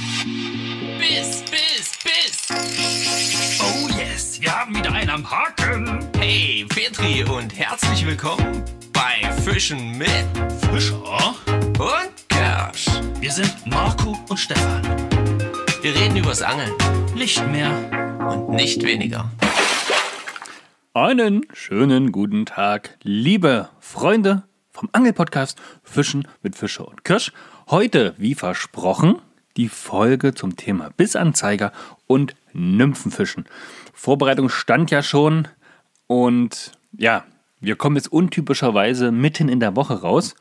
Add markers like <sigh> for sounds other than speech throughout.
Biss, Biss, Biss. Oh yes, wir haben wieder einen am Haken. Hey, Petri und herzlich willkommen bei Fischen mit Fischer. und Kersch. Wir sind Marco und Stefan. Wir reden übers Angeln Nicht mehr. und nicht weniger. Einen schönen guten Tag, liebe Freunde vom Angelpodcast Fischen mit Fischer und Kirsch. Heute, wie versprochen, die Folge zum Thema Bissanzeiger und Nymphenfischen. Vorbereitung stand ja schon und ja, wir kommen jetzt untypischerweise mitten in der Woche raus.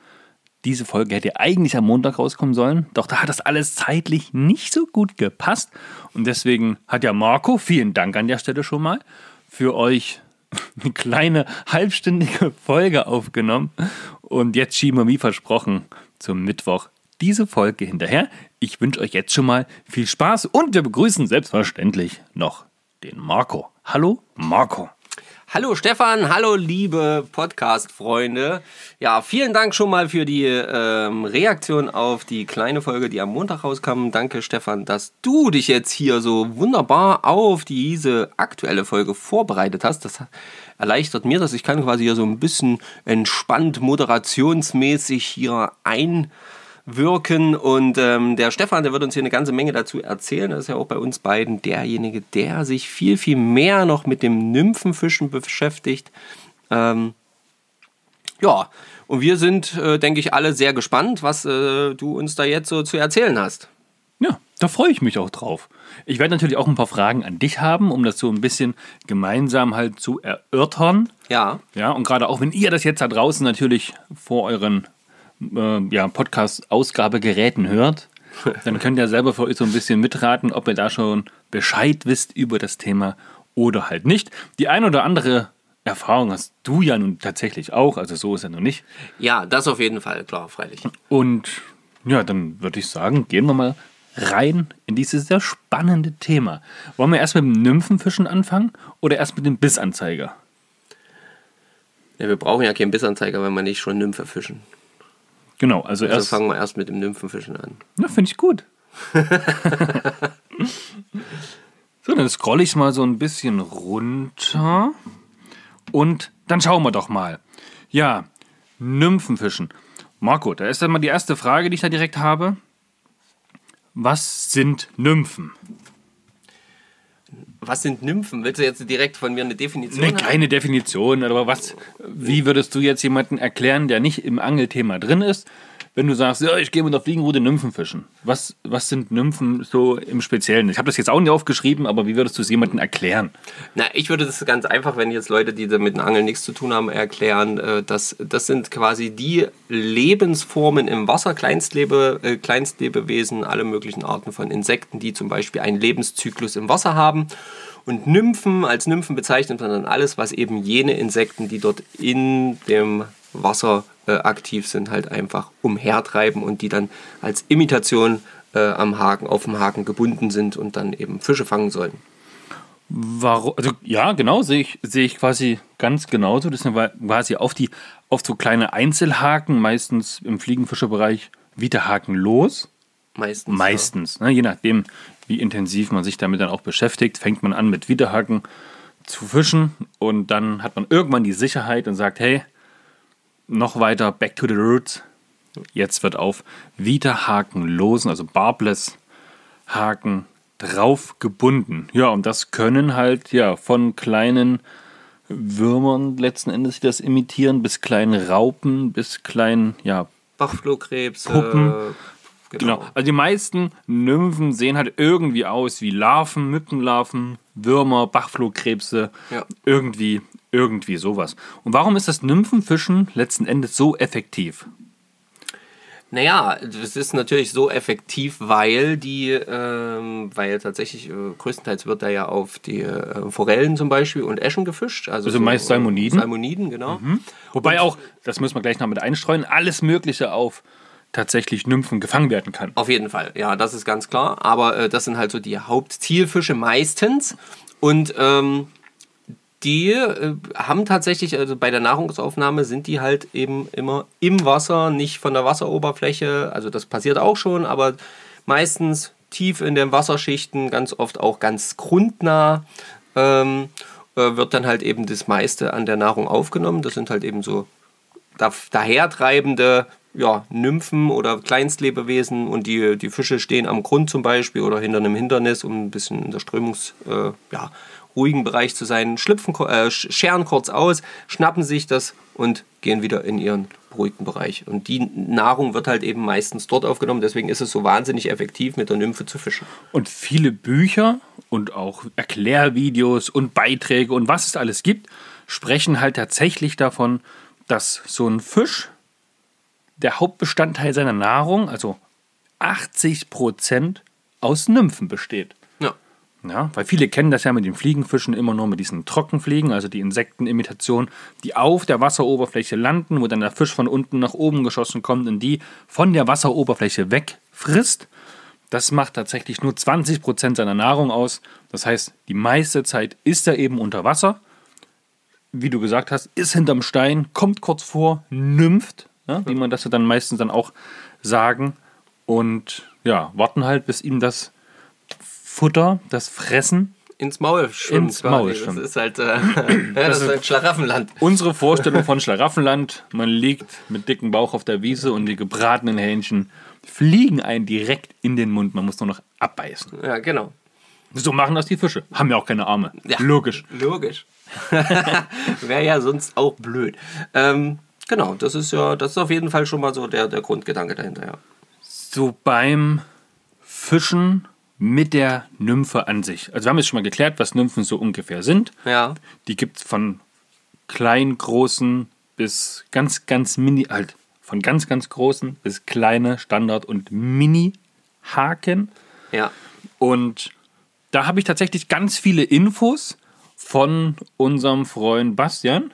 Diese Folge hätte eigentlich am Montag rauskommen sollen, doch da hat das alles zeitlich nicht so gut gepasst. Und deswegen hat ja Marco, vielen Dank an der Stelle schon mal, für euch <laughs> eine kleine halbstündige Folge aufgenommen. Und jetzt schieben wir wie versprochen zum Mittwoch diese Folge hinterher. Ich wünsche euch jetzt schon mal viel Spaß und wir begrüßen selbstverständlich noch den Marco. Hallo Marco. Hallo Stefan, hallo liebe Podcast-Freunde. Ja, vielen Dank schon mal für die ähm, Reaktion auf die kleine Folge, die am Montag rauskam. Danke Stefan, dass du dich jetzt hier so wunderbar auf diese aktuelle Folge vorbereitet hast. Das erleichtert mir das. Ich kann quasi hier so ein bisschen entspannt moderationsmäßig hier einwirken. Und ähm, der Stefan, der wird uns hier eine ganze Menge dazu erzählen. Das ist ja auch bei uns beiden derjenige, der sich viel, viel mehr noch mit dem Nymphenfischen beschäftigt. Ähm, ja, und wir sind, äh, denke ich, alle sehr gespannt, was äh, du uns da jetzt so zu erzählen hast. Ja, da freue ich mich auch drauf. Ich werde natürlich auch ein paar Fragen an dich haben, um das so ein bisschen gemeinsam halt zu erörtern. Ja, Ja, und gerade auch wenn ihr das jetzt da draußen natürlich vor euren äh, ja, Podcast-Ausgabegeräten hört, <laughs> dann könnt ihr selber für euch so ein bisschen mitraten, ob ihr da schon Bescheid wisst über das Thema oder halt nicht. Die ein oder andere Erfahrung hast du ja nun tatsächlich auch, also so ist ja noch nicht. ja, das auf jeden Fall, klar, freilich. Und ja, dann würde ich sagen, gehen wir mal rein in dieses sehr spannende Thema. Wollen wir erst mit dem Nymphenfischen anfangen oder erst mit dem Bissanzeiger? Ja, wir brauchen ja keinen Bissanzeiger, wenn wir nicht schon Nymphe fischen. Genau, also, Also erst. fangen wir erst mit dem Nymphenfischen an. Na, finde ich gut. <laughs> so, dann scroll ich mal so ein bisschen runter. Und dann schauen wir doch mal. Ja, Nymphenfischen. Marco, da ist dann mal die erste Frage, die ich da direkt habe. Was sind Nymphen? Was sind Nymphen? Willst du jetzt direkt von mir eine Definition Ne, haben? keine Definition, aber was, wie würdest du jetzt jemanden erklären, der nicht im Angelthema drin ist, wenn du sagst, ja, ich gehe mit der Fliegenroute Nymphen fischen? Was, was sind Nymphen so im Speziellen? Ich habe das jetzt auch nicht aufgeschrieben, aber wie würdest du es jemandem erklären? Na, ich würde das ganz einfach, wenn jetzt Leute, die mit dem Angeln nichts zu tun haben, erklären, äh, dass das sind quasi die Lebensformen im Wasser, Kleinstlebe, äh, Kleinstlebewesen, alle möglichen Arten von Insekten, die zum Beispiel einen Lebenszyklus im Wasser haben. Und Nymphen, als Nymphen bezeichnet man dann alles, was eben jene Insekten, die dort in dem Wasser äh, aktiv sind, halt einfach umhertreiben und die dann als Imitation äh, am Haken, auf dem Haken gebunden sind und dann eben Fische fangen sollen. Warum? Also ja, genau, sehe ich, sehe ich quasi ganz genauso. Das sind quasi auf die, auf so kleine Einzelhaken, meistens im Fliegenfischerbereich, Wiederhaken los. Meistens. Meistens, ne, je nachdem, wie intensiv man sich damit dann auch beschäftigt, fängt man an mit Wiederhaken zu fischen und dann hat man irgendwann die Sicherheit und sagt, hey, noch weiter, back to the roots. Jetzt wird auf Wiederhaken losen, also barbless Haken drauf gebunden. Ja, und das können halt ja von kleinen Würmern letzten Endes, die das imitieren, bis kleinen Raupen, bis kleinen ja, Bachflohkrebs. Puppen. Äh, Genau. genau. Also die meisten Nymphen sehen halt irgendwie aus wie Larven, Mückenlarven, Würmer, Bachflohkrebse, Ja. irgendwie, irgendwie sowas. Und warum ist das Nymphenfischen letzten Endes so effektiv? Naja, das ist natürlich so effektiv, weil die, ähm, weil tatsächlich äh, größtenteils wird da ja auf die äh, Forellen zum Beispiel und Eschen gefischt. Also, Also meist Salmoniden. Mhm. Salmoniden, genau. Wobei auch, das müssen wir gleich noch mit einstreuen, alles Mögliche auf tatsächlich Nymphen gefangen werden kann. Auf jeden Fall, ja, das ist ganz klar. Aber äh, das sind halt so die Hauptzielfische meistens. Und ähm, die äh, haben tatsächlich, also bei der Nahrungsaufnahme sind die halt eben immer im Wasser, nicht von der Wasseroberfläche. Also das passiert auch schon, aber meistens tief in den Wasserschichten, ganz oft auch ganz grundnah, ähm, äh, wird dann halt eben das meiste an der Nahrung aufgenommen. Das sind halt eben so da, dahertreibende ja, Nymphen oder Kleinstlebewesen und die, die Fische stehen am Grund zum Beispiel oder hinter einem Hindernis, um ein bisschen in der Strömungs, äh, ja, ruhigen Bereich zu sein, schlüpfen, äh, scheren kurz aus, schnappen sich das und gehen wieder in ihren beruhigten Bereich. Und die Nahrung wird halt eben meistens dort aufgenommen, deswegen ist es so wahnsinnig effektiv, mit der Nymphe zu fischen. Und viele Bücher und auch Erklärvideos und Beiträge und was es alles gibt, sprechen halt tatsächlich davon, dass so ein Fisch der Hauptbestandteil seiner Nahrung, also 80 Prozent, aus Nymphen besteht. Ja. Weil viele kennen das ja mit den Fliegenfischen immer nur mit diesen Trockenfliegen, also die Insektenimitation, die auf der Wasseroberfläche landen, wo dann der Fisch von unten nach oben geschossen kommt und die von der Wasseroberfläche wegfrisst. Das macht tatsächlich nur 20% seiner Nahrung aus. Das heißt, die meiste Zeit ist er eben unter Wasser. Wie du gesagt hast, ist hinterm Stein, kommt kurz vor, nympht, ja, wie man das ja dann meistens dann auch sagen. Und ja, warten halt, bis ihm das Futter, das Fressen Ins Maul schwimmt. Ins Maul quasi. schwimmt. Das ist halt, äh, <laughs> ja, das ist halt Schlaraffenland. Unsere Vorstellung von <laughs> Schlaraffenland, man liegt mit dicken Bauch auf der Wiese und die gebratenen Hähnchen fliegen einen direkt in den Mund. Man muss nur noch abbeißen. Ja, genau. So machen das die Fische. Haben ja auch keine Arme. Ja. Logisch. Logisch. <laughs> Wäre ja sonst auch blöd. Ähm, genau, das ist ja, das ist auf jeden Fall schon mal so der, der Grundgedanke dahinter, ja. So beim Fischen mit der Nymphe an sich. Also wir haben jetzt schon mal geklärt, was Nymphen so ungefähr sind. Ja, Die gibt es von klein, großen bis ganz, ganz mini, halt von ganz, ganz großen bis kleine Standard- und Mini-Haken. ja. Und da habe ich tatsächlich ganz viele Infos von unserem Freund Bastian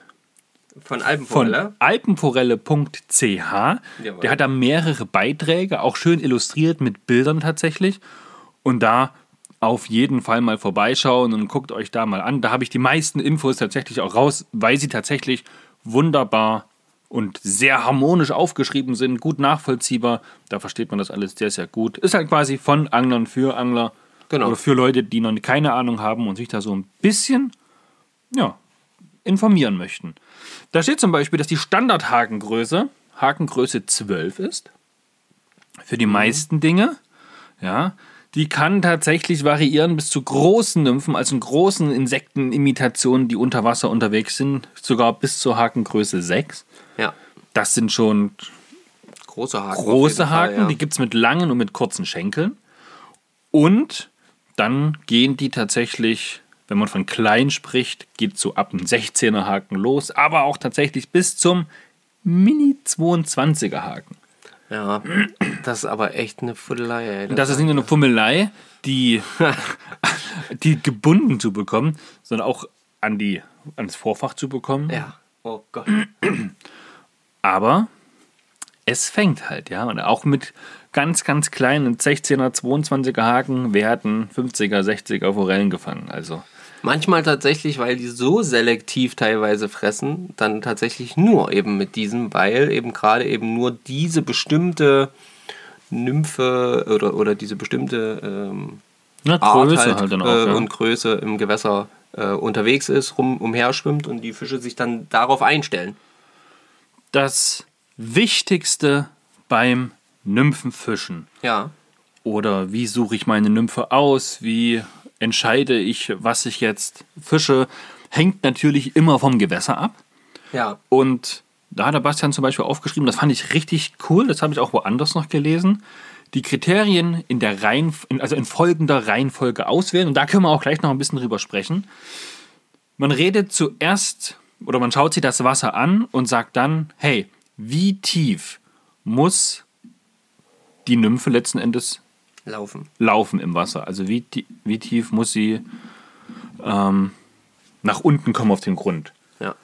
Von von Alpenforelle. alpenforelle.ch. Jawohl. Der hat da mehrere Beiträge, auch schön illustriert mit Bildern tatsächlich. Und da auf jeden Fall mal vorbeischauen und guckt euch da mal an. Da habe ich die meisten Infos tatsächlich auch raus, weil sie tatsächlich wunderbar und sehr harmonisch aufgeschrieben sind, gut nachvollziehbar. Da versteht man das alles sehr, sehr gut. Ist halt quasi von Anglern für Angler. Genau. Oder für Leute, die noch keine Ahnung haben und sich da so ein bisschen ja, informieren möchten. Da steht zum Beispiel, dass die Standardhakengröße Hakengröße 12 ist. Für die meisten Dinge. Ja. Die kann tatsächlich variieren bis zu großen Nymphen, also großen Insektenimitationen, die unter Wasser unterwegs sind, sogar bis zur Hakengröße 6. Ja. Das sind schon Große Haken. große jeden Fall, Haken, ja. die gibt es mit langen und mit kurzen Schenkeln. Und dann gehen die tatsächlich, wenn man von klein spricht, geht so ab einem 16er Haken los, aber auch tatsächlich bis zum Mini 22er Haken. Ja, das ist aber echt eine Fuddelei, ey. Und das ist nicht nur eine Fummelei, die, <laughs> die gebunden zu bekommen, sondern auch an die, ans Vorfach zu bekommen. Ja. Oh Gott. <clears throat> Aber es fängt halt, ja. Und auch mit ganz, ganz kleinen 16er, 22er Haken werden 50er, 60er Forellen gefangen. Also Manchmal tatsächlich, weil die so selektiv teilweise fressen, dann tatsächlich nur eben mit diesem, weil eben gerade eben nur diese bestimmte Nymphe oder, oder diese bestimmte ähm, na, Art Größe halt, halt auch. äh, ja. und Größe im Gewässer äh, unterwegs ist, rum, umherschwimmt und die Fische sich dann darauf einstellen. das Wichtigste beim Nymphenfischen Ja, oder wie suche ich meine Nymphe aus, wie entscheide ich, was ich jetzt fische, hängt natürlich immer vom Gewässer ab. ja, Und da hat der Bastian zum Beispiel aufgeschrieben, das fand ich richtig cool, das habe ich auch woanders noch gelesen. Die Kriterien in der Reihen, also in folgender Reihenfolge auswählen. Und da können wir auch gleich noch ein bisschen drüber sprechen. Man redet zuerst oder man schaut sich das Wasser an und sagt dann, hey, wie tief muss die Nymphe letzten Endes laufen. laufen im Wasser? Also wie, wie tief muss sie ähm, nach unten kommen auf den Grund? Ja,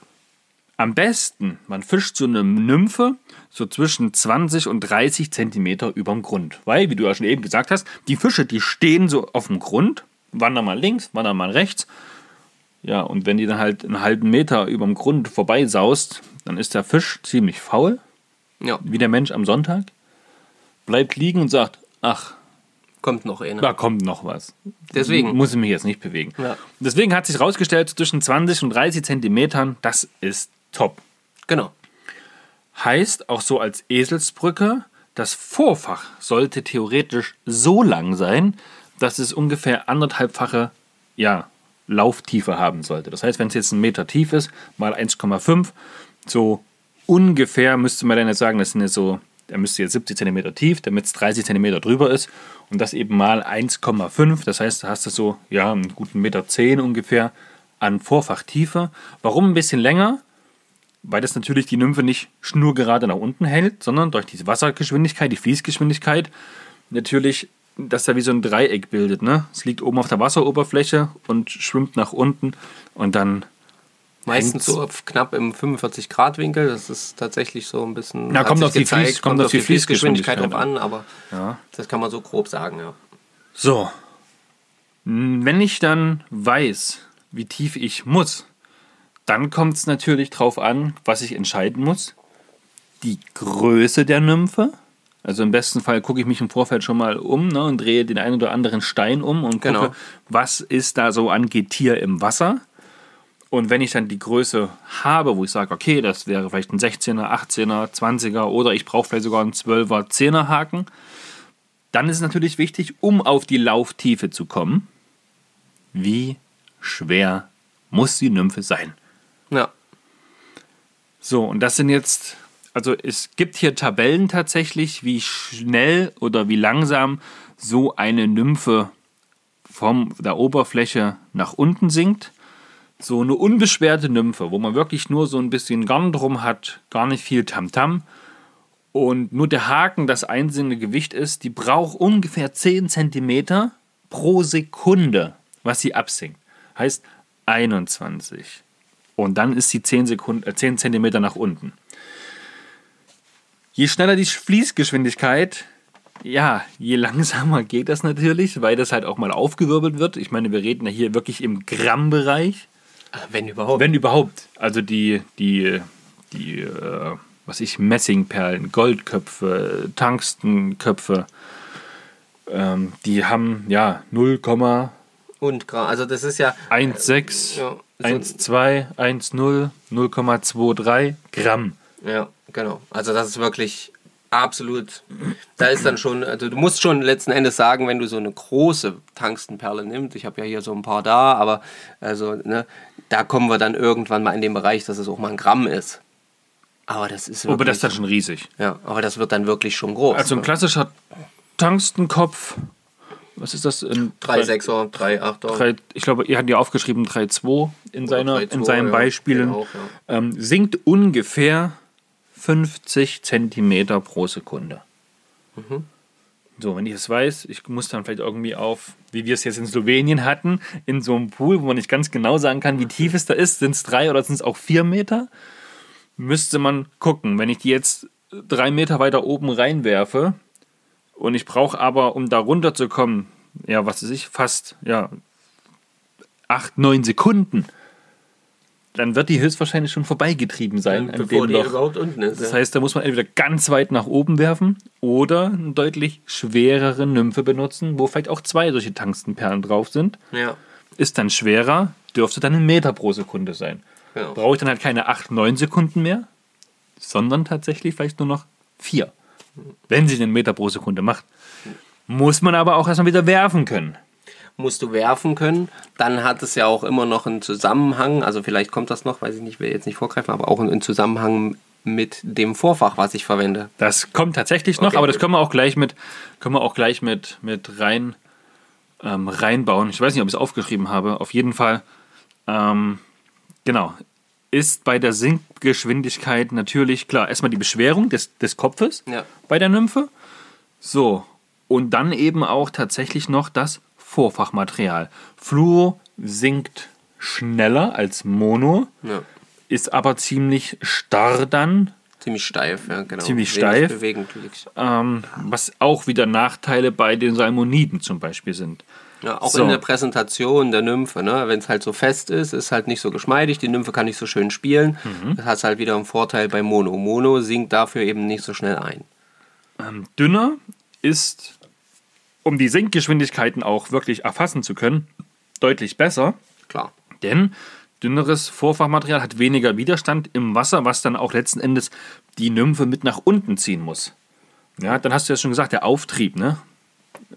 Am besten, man fischt so eine Nymphe so zwischen 20 und 30 Zentimeter überm Grund. Weil, wie du ja schon eben gesagt hast, die Fische, die stehen so auf dem Grund, wandern mal links, wandern mal rechts. Ja, und wenn die dann halt einen halben Meter überm Grund vorbeisaust, dann ist der Fisch ziemlich faul, ja. wie der Mensch am Sonntag, bleibt liegen und sagt, ach, Kommt noch eine. Da kommt noch was. Deswegen. Muss ich mich jetzt nicht bewegen. Ja. Deswegen hat sich herausgestellt, zwischen 20 und 30 Zentimetern, das ist top. Genau. Heißt auch so als Eselsbrücke, das Vorfach sollte theoretisch so lang sein, dass es ungefähr anderthalbfache ja, Lauftiefe haben sollte. Das heißt, wenn es jetzt ein Meter tief ist, mal 1,5, so ungefähr müsste man dann jetzt sagen, das sind jetzt so, der müsste jetzt 70 cm tief, damit es 30 cm drüber ist und das eben mal 1,5. Das heißt, da hast du so ja, einen guten Meter 10 ungefähr an Vorfachtiefe. Warum ein bisschen länger? weil das natürlich die Nymphe nicht schnurgerade nach unten hält, sondern durch diese Wassergeschwindigkeit, die Fließgeschwindigkeit, natürlich, dass da wie so ein Dreieck bildet. Ne? Es liegt oben auf der Wasseroberfläche und schwimmt nach unten und dann. Meistens so knapp im 45-Grad-Winkel. Das ist tatsächlich so ein bisschen. Ja, kommt auf die Fließ- kommt auf die Fließgeschwindigkeit drauf an, aber Ja. das kann man so grob sagen, ja. So. Wenn ich dann weiß, wie tief ich muss, dann kommt es natürlich drauf an, was ich entscheiden muss. Die Größe der Nymphe. Also im besten Fall gucke ich mich im Vorfeld schon mal um ne, und drehe den einen oder anderen Stein um und gucke, Genau. was ist da so an Getier im Wasser. Und wenn ich dann die Größe habe, wo ich sage, okay, das wäre vielleicht ein 16er, 18er, 20er oder ich brauche vielleicht sogar einen 12er, 10er Haken, dann ist es natürlich wichtig, um auf die Lauftiefe zu kommen, wie schwer muss die Nymphe sein. Ja, So, und das sind jetzt, also es gibt hier Tabellen tatsächlich, wie schnell oder wie langsam so eine Nymphe von der Oberfläche nach unten sinkt. So eine unbeschwerte Nymphe, wo man wirklich nur so ein bisschen Garn drum hat, gar nicht viel Tamtam. Und nur der Haken das einzelne Gewicht ist, die braucht ungefähr 10 cm pro Sekunde, was sie absinkt. Heißt 21. Und dann ist sie 10, Sekunden, äh, 10 cm nach unten. Je schneller die Fließgeschwindigkeit, ja, je langsamer geht das natürlich, weil das halt auch mal aufgewirbelt wird. Ich meine, wir reden ja hier wirklich im Grammbereich. Wenn überhaupt. Wenn überhaupt. Also die, die, die, äh, was ich, Messingperlen, Goldköpfe, Tungstenköpfe, ähm, die haben ja 0,16, Und gra- also das ist ja. Ja, so- 1,2, 1,0, 0,23 Gramm. Ja, genau. Also das ist wirklich absolut. Da ist dann schon, also du musst schon letzten Endes sagen, wenn du so eine große Tungstenperle nimmst, ich habe ja hier so ein paar da, aber also, ne, da kommen wir dann irgendwann mal in den Bereich, dass es auch mal ein Gramm ist. Aber das ist wirklich, Aber das ist dann schon riesig. ja, aber das wird dann wirklich schon groß. Also ein ne? klassischer Tungstenkopf, was ist das? Ein 3,6er, 3,8er. drei, ich glaube, ihr habt ja aufgeschrieben 3,2 in, seiner, 3,2, in seinen ja, Beispielen. genau, ja. ähm, sinkt ungefähr 50 Zentimeter pro Sekunde. Mhm. So, wenn ich es weiß, ich muss dann vielleicht irgendwie auf, wie wir es jetzt in Slowenien hatten, in so einem Pool, wo man nicht ganz genau sagen kann, wie tief es da ist, sind es drei oder sind es auch vier Meter, müsste man gucken. Wenn ich die jetzt drei Meter weiter oben reinwerfe und ich brauche aber, um da runterzukommen, ja, was weiß ich, fast, ja, acht, neun Sekunden, dann wird die höchstwahrscheinlich schon vorbeigetrieben sein. an bevor die Loch. überhaupt unten ist. Das ja. heißt, da muss man entweder ganz weit nach oben werfen oder eine deutlich schwerere Nymphe benutzen, wo vielleicht auch zwei solche Tungstenperlen drauf sind. ja. Ist dann schwerer, dürfte dann ein Meter pro Sekunde sein. Genau. Brauche ich dann halt keine 8, 9 Sekunden mehr, sondern tatsächlich vielleicht nur noch 4. Wenn sie den Meter pro Sekunde macht. Muss man aber auch erstmal wieder werfen können. Musst du werfen können. Dann hat es ja auch immer noch einen Zusammenhang, also vielleicht kommt das noch, weiß ich nicht, will jetzt nicht vorgreifen, aber auch einen Zusammenhang mit dem Vorfach, was ich verwende. Das kommt tatsächlich noch, Okay, aber das können wir auch gleich mit, können wir auch gleich mit, mit rein, ähm, reinbauen. Ich weiß nicht, ob ich es aufgeschrieben habe. Auf jeden Fall, ähm, genau, ist bei der Sinkgeschwindigkeit natürlich klar erstmal die Beschwerung des, des Kopfes Ja. bei der Nymphe. So, und dann eben auch tatsächlich noch das Vorfachmaterial. Fluo sinkt schneller als Mono, Ja. ist aber ziemlich starr dann Ziemlich steif, ja, genau. Ziemlich Wenig steif. Ähm, was auch wieder Nachteile bei den Salmoniden zum Beispiel sind. Ja, auch So. in der Präsentation der Nymphe, ne? wenn es halt so fest ist, ist halt nicht so geschmeidig, die Nymphe kann nicht so schön spielen. Mhm. Das hat halt wieder einen Vorteil bei Mono. Mono sinkt dafür eben nicht so schnell ein. Ähm, dünner ist um die Sinkgeschwindigkeiten auch wirklich erfassen zu können, deutlich besser. Klar. Denn dünneres Vorfachmaterial hat weniger Widerstand im Wasser, was dann auch letzten Endes die Nymphe mit nach unten ziehen muss. Ja, dann hast du ja schon gesagt, der Auftrieb, ne?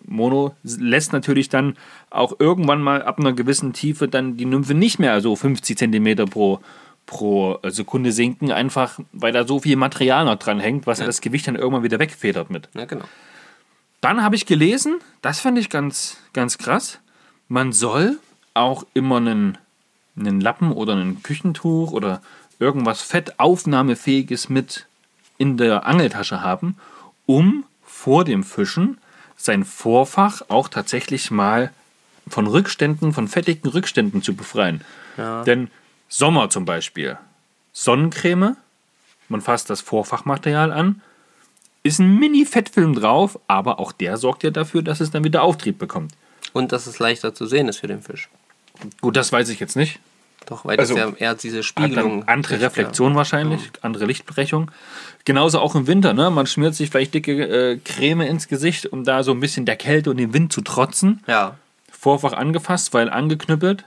Mono lässt natürlich dann auch irgendwann mal ab einer gewissen Tiefe dann die Nymphe nicht mehr so 50 cm pro, pro Sekunde sinken, einfach weil da so viel Material noch dran hängt, was ja. das Gewicht dann irgendwann wieder wegfedert mit. Ja, genau. Dann habe ich gelesen, das fand ich ganz, ganz krass, man soll auch immer einen, einen Lappen oder ein Küchentuch oder irgendwas fettaufnahmefähiges mit in der Angeltasche haben, um vor dem Fischen sein Vorfach auch tatsächlich mal von Rückständen, von fettigen Rückständen zu befreien. Ja. Denn Sommer zum Beispiel, Sonnencreme, man fasst das Vorfachmaterial an, ist ein Mini-Fettfilm drauf, aber auch der sorgt ja dafür, dass es dann wieder Auftrieb bekommt. Und dass es leichter zu sehen ist für den Fisch. Gut, das weiß ich jetzt nicht. Doch, weil Also, das ja eher diese Spiegelung. andere Reflexion wahrscheinlich, andere Lichtbrechung. Genauso auch im Winter, ne? Man schmiert sich vielleicht dicke äh, Creme ins Gesicht, um da so ein bisschen der Kälte und dem Wind zu trotzen. Ja. ja. Vorfach angefasst, weil angeknüppelt.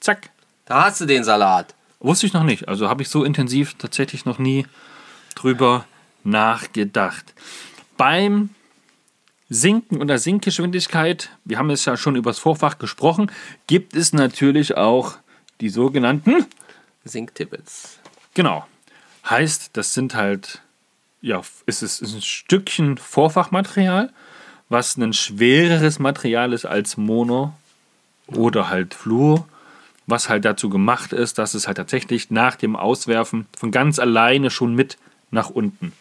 Zack. Da hast du den Salat. Wusste ich noch nicht. Also habe ich so intensiv tatsächlich noch nie drüber nachgedacht. Beim Sinken und der Sinkgeschwindigkeit, wir haben es ja schon über das Vorfach gesprochen, gibt es natürlich auch die sogenannten, Sinktippets. genau, heißt, das sind halt, ja, es ist, ein Stückchen Vorfachmaterial, was ein schwereres Material ist als Mono oder halt Fluor, was halt dazu gemacht ist, dass es halt tatsächlich nach dem Auswerfen von ganz alleine schon mit nach unten,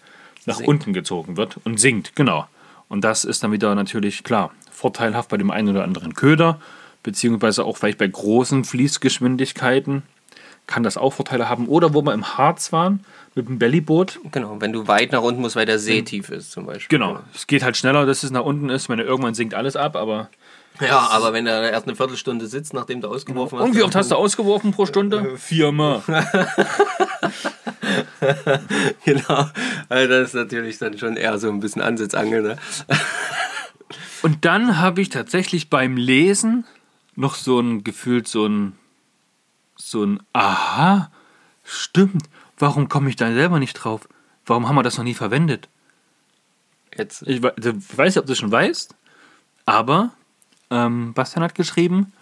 nach Sinkt. unten gezogen wird und sinkt, genau. Und das ist dann wieder natürlich klar vorteilhaft bei dem einen oder anderen Köder, beziehungsweise auch vielleicht bei großen Fließgeschwindigkeiten kann das auch Vorteile haben. Oder wo wir im Harz waren mit dem Bellyboot, Genau, wenn du weit nach unten musst, weil der See tief ist zum Beispiel. Genau, es geht halt schneller, dass es nach unten ist. Ich meine, irgendwann sinkt alles ab, aber. Ja, aber wenn er erst eine Viertelstunde sitzt, nachdem du ausgeworfen hast. Und wie oft hast du ausgeworfen pro Stunde? Viermal. <laughs> <laughs> <laughs> Genau. Also das ist natürlich dann schon eher so ein bisschen Ansitzangel, ne? <laughs> Und dann habe ich tatsächlich beim Lesen noch so ein gefühlt so ein so ein Aha, stimmt. Warum komme ich da selber nicht drauf? Warum haben wir das noch nie verwendet? Jetzt. Ich weiß nicht, ob du es schon weißt, aber ähm, Bastian hat geschrieben,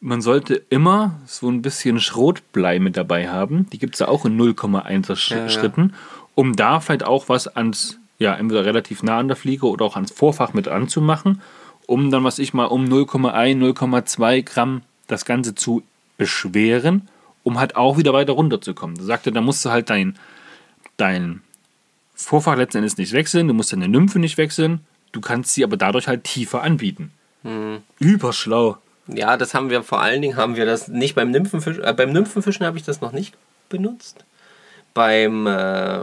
man sollte immer so ein bisschen Schrotblei mit dabei haben. Die gibt es ja auch in 0,1er Sch Ja. Schritten, um da vielleicht auch was ans, ja, entweder relativ nah an der Fliege oder auch ans Vorfach mit anzumachen, um dann, was ich mal, um 0,1, 0,2 Gramm das Ganze zu beschweren, um halt auch wieder weiter runterzukommen. Da sagte, da musst du halt dein, dein Vorfach letzten Endes nicht wechseln, du musst deine Nymphe nicht wechseln, du kannst sie aber dadurch halt tiefer anbieten. Hm. Überschlau. Ja, das haben wir vor allen Dingen, haben wir das nicht beim Nymphenfischen, äh, beim Nymphenfischen habe ich das noch nicht benutzt. Beim, äh,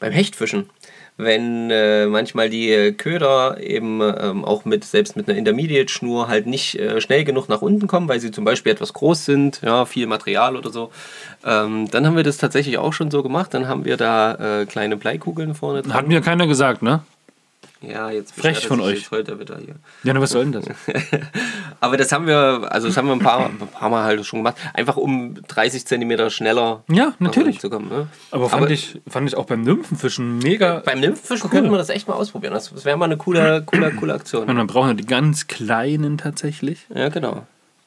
beim Hechtfischen. Wenn äh, manchmal die äh, Köder eben ähm, auch mit, selbst mit einer Intermediate-Schnur halt nicht äh, schnell genug nach unten kommen, weil sie zum Beispiel etwas groß sind, ja, viel Material oder so, ähm, dann haben wir das tatsächlich auch schon so gemacht. Dann haben wir da äh, kleine Bleikugeln vorne dran. Hat mir keiner gesagt, ne? Ja, jetzt Frech von euch. heute wieder hier. Ja, na, was soll denn das? <laughs> Aber das haben wir, also das haben wir ein paar, ein paar Mal halt schon gemacht. Einfach um 30 Zentimeter schneller Ja, natürlich. zu kommen. Ne? Aber fand, ich, fand ich auch beim Nymphenfischen mega. beim Nymphenfischen könnten wir das echt mal ausprobieren. Das, das wäre mal eine coole, coole, coole Aktion. Man braucht ja die ganz kleinen tatsächlich. Ja, genau.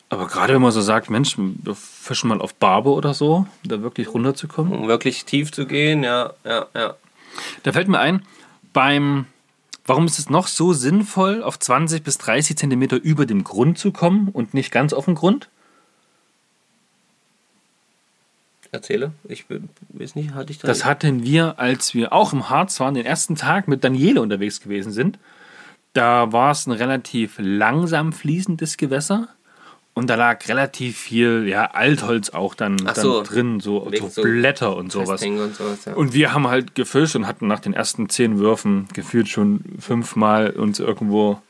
Aber gerade wenn man so sagt, Mensch, wir fischen mal auf Barbe oder so, da wirklich runterzukommen. Um wirklich tief zu gehen, ja, ja, ja. Da fällt mir ein, beim, warum ist es noch so sinnvoll, auf 20 bis 30 Zentimeter über dem Grund zu kommen und nicht ganz auf dem Grund? Erzähle. Ich weiß nicht, hatte ich da. Das hatten wir, als wir auch im Harz waren, den ersten Tag mit Daniele unterwegs gewesen sind. Da war es ein relativ langsam fließendes Gewässer und da lag relativ viel ja, Altholz auch dann, Ach dann so. drin, so, so Blätter und sowas. Und sowas, ja. Und wir haben halt gefischt und hatten nach den ersten zehn Würfen gefühlt schon fünfmal uns irgendwo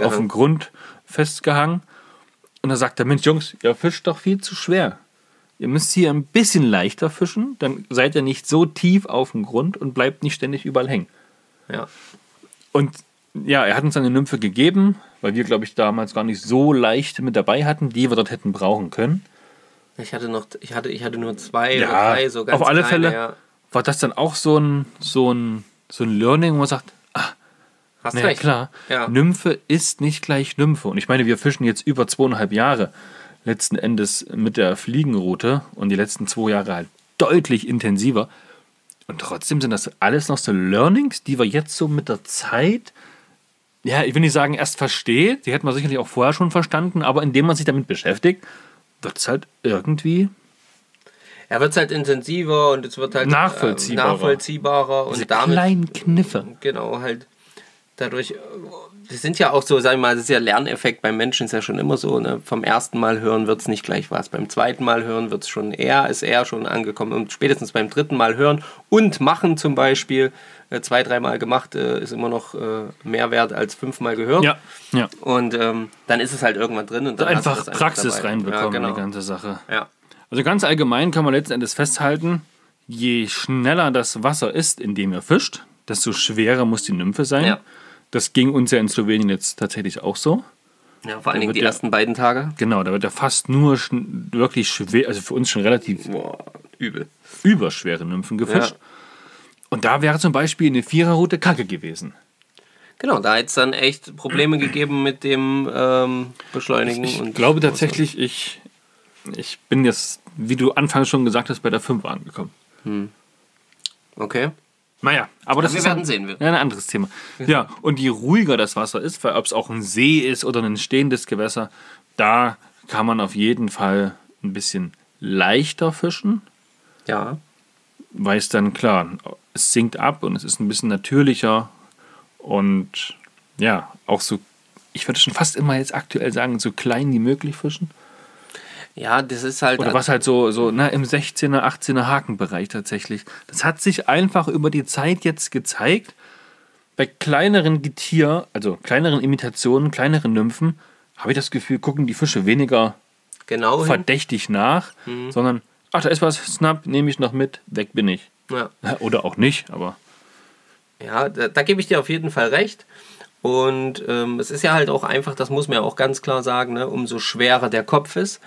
auf dem. Grund festgehangen. Und da sagt der Mensch, Jungs, ihr fischt doch viel zu schwer. Ihr müsst hier ein bisschen leichter fischen, dann seid ihr nicht so tief auf dem Grund und bleibt nicht ständig überall hängen. Ja. Und ja, er hat uns eine Nymphe gegeben, weil wir, glaube ich, damals gar nicht so leicht mit dabei hatten, die wir dort hätten brauchen können. Ich hatte noch, ich hatte, ich hatte nur zwei Ja, oder drei, so ganz auf alle kleine, Fälle. Ja. War das dann auch so ein, so ein, so ein Learning, wo man sagt, Hast na recht. klar, Ja. Nymphe ist nicht gleich Nymphe. Und ich meine, wir fischen jetzt über zweieinhalb Jahre letzten Endes mit der Fliegenroute und die letzten zwei Jahre halt deutlich intensiver. Und trotzdem sind das alles noch so Learnings, die wir jetzt so mit der Zeit, ja, ich will nicht sagen, erst versteht, die hätten wir sicherlich auch vorher schon verstanden, aber indem man sich damit beschäftigt, wird es halt irgendwie Er wird halt intensiver und es wird halt Nachvollziehbarer. äh, nachvollziehbarer diese und damit kleinen Kniffe. genau halt dadurch. Das sind ja auch so, sag ich mal, das ist ja Lerneffekt beim Menschen ist ja schon immer so. Ne? Vom ersten Mal hören wird es nicht gleich was. Beim zweiten Mal hören wird es schon eher, ist eher schon angekommen. Und spätestens beim dritten Mal hören und machen zum Beispiel, zwei, dreimal gemacht, äh, ist immer noch äh, mehr wert als fünfmal gehört. Ja, ja. Und ähm, dann ist es halt irgendwann drin. Und dann Einfach das Praxis dabei. reinbekommen, Ja, die genau. ganze Sache. Ja. Also ganz allgemein kann man letzten Endes festhalten, je schneller das Wasser ist, in dem ihr fischt, desto schwerer muss die Nymphe sein. Ja. Das ging uns ja in Slowenien jetzt tatsächlich auch so. ja, vor allen Dingen die der- ersten beiden Tage. Genau, da wird ja fast nur wirklich schwer, also für uns schon relativ Boah, übel. überschwere Nymphen gefischt. Ja. Und da wäre zum Beispiel eine Viererroute Kacke gewesen. Genau, da hat es dann echt Probleme gegeben mit dem ähm, Beschleunigen. Ich und glaube tatsächlich, ich, ich bin jetzt, wie du anfangs schon gesagt hast, bei der 5 angekommen. Okay. Naja, aber das wir ist werden ein, sehen, wir- Ja, ein anderes Thema. Ja, und je ruhiger das Wasser ist, weil ob es auch ein See ist oder ein stehendes Gewässer, da kann man auf jeden Fall ein bisschen leichter fischen, Ja. weil es dann klar, es sinkt ab und es ist ein bisschen natürlicher und ja, auch so, ich würde schon fast immer jetzt aktuell sagen, so klein wie möglich fischen. Ja, das ist halt. Oder was halt so, so na, im 16er, 18er Hakenbereich tatsächlich. Das hat sich einfach über die Zeit jetzt gezeigt. Bei kleineren Getier, also kleineren Imitationen, kleineren Nymphen, habe ich das Gefühl, gucken die Fische weniger genau hin. verdächtig nach, sondern, ach, da ist was, Snap, nehme ich noch mit, weg bin ich. Ja, <laughs> Oder auch nicht, aber ja da, da gebe ich dir auf jeden Fall recht. Und ähm, es ist ja halt auch einfach, das muss man ja auch ganz klar sagen, ne, umso schwerer der Kopf ist,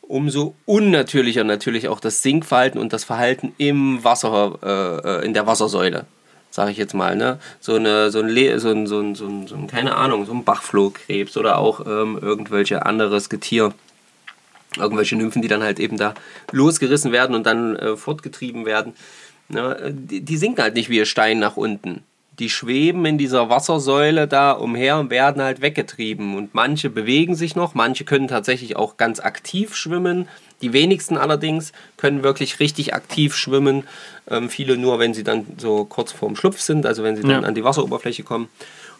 umso unnatürlicher natürlich auch das Sinkverhalten und das Verhalten im Wasser, äh, äh, in der Wassersäule, sage ich jetzt mal. Ne? So, eine, so, ein, Le so, ein, so, ein, so, ein, so ein, keine Ahnung, so ein Bachflohkrebs oder auch ähm, irgendwelche anderes Getier. Irgendwelche Nymphen, die dann halt eben da losgerissen werden und dann äh, fortgetrieben werden. Ne? Die, die sinken halt nicht wie ein Stein nach unten. Die schweben in dieser Wassersäule da umher und werden halt weggetrieben. Und manche bewegen sich noch, manche können tatsächlich auch ganz aktiv schwimmen. Die wenigsten allerdings können wirklich richtig aktiv schwimmen. Ähm, viele nur, wenn sie dann so kurz vorm Schlupf sind, also wenn sie dann Ja. an die Wasseroberfläche kommen.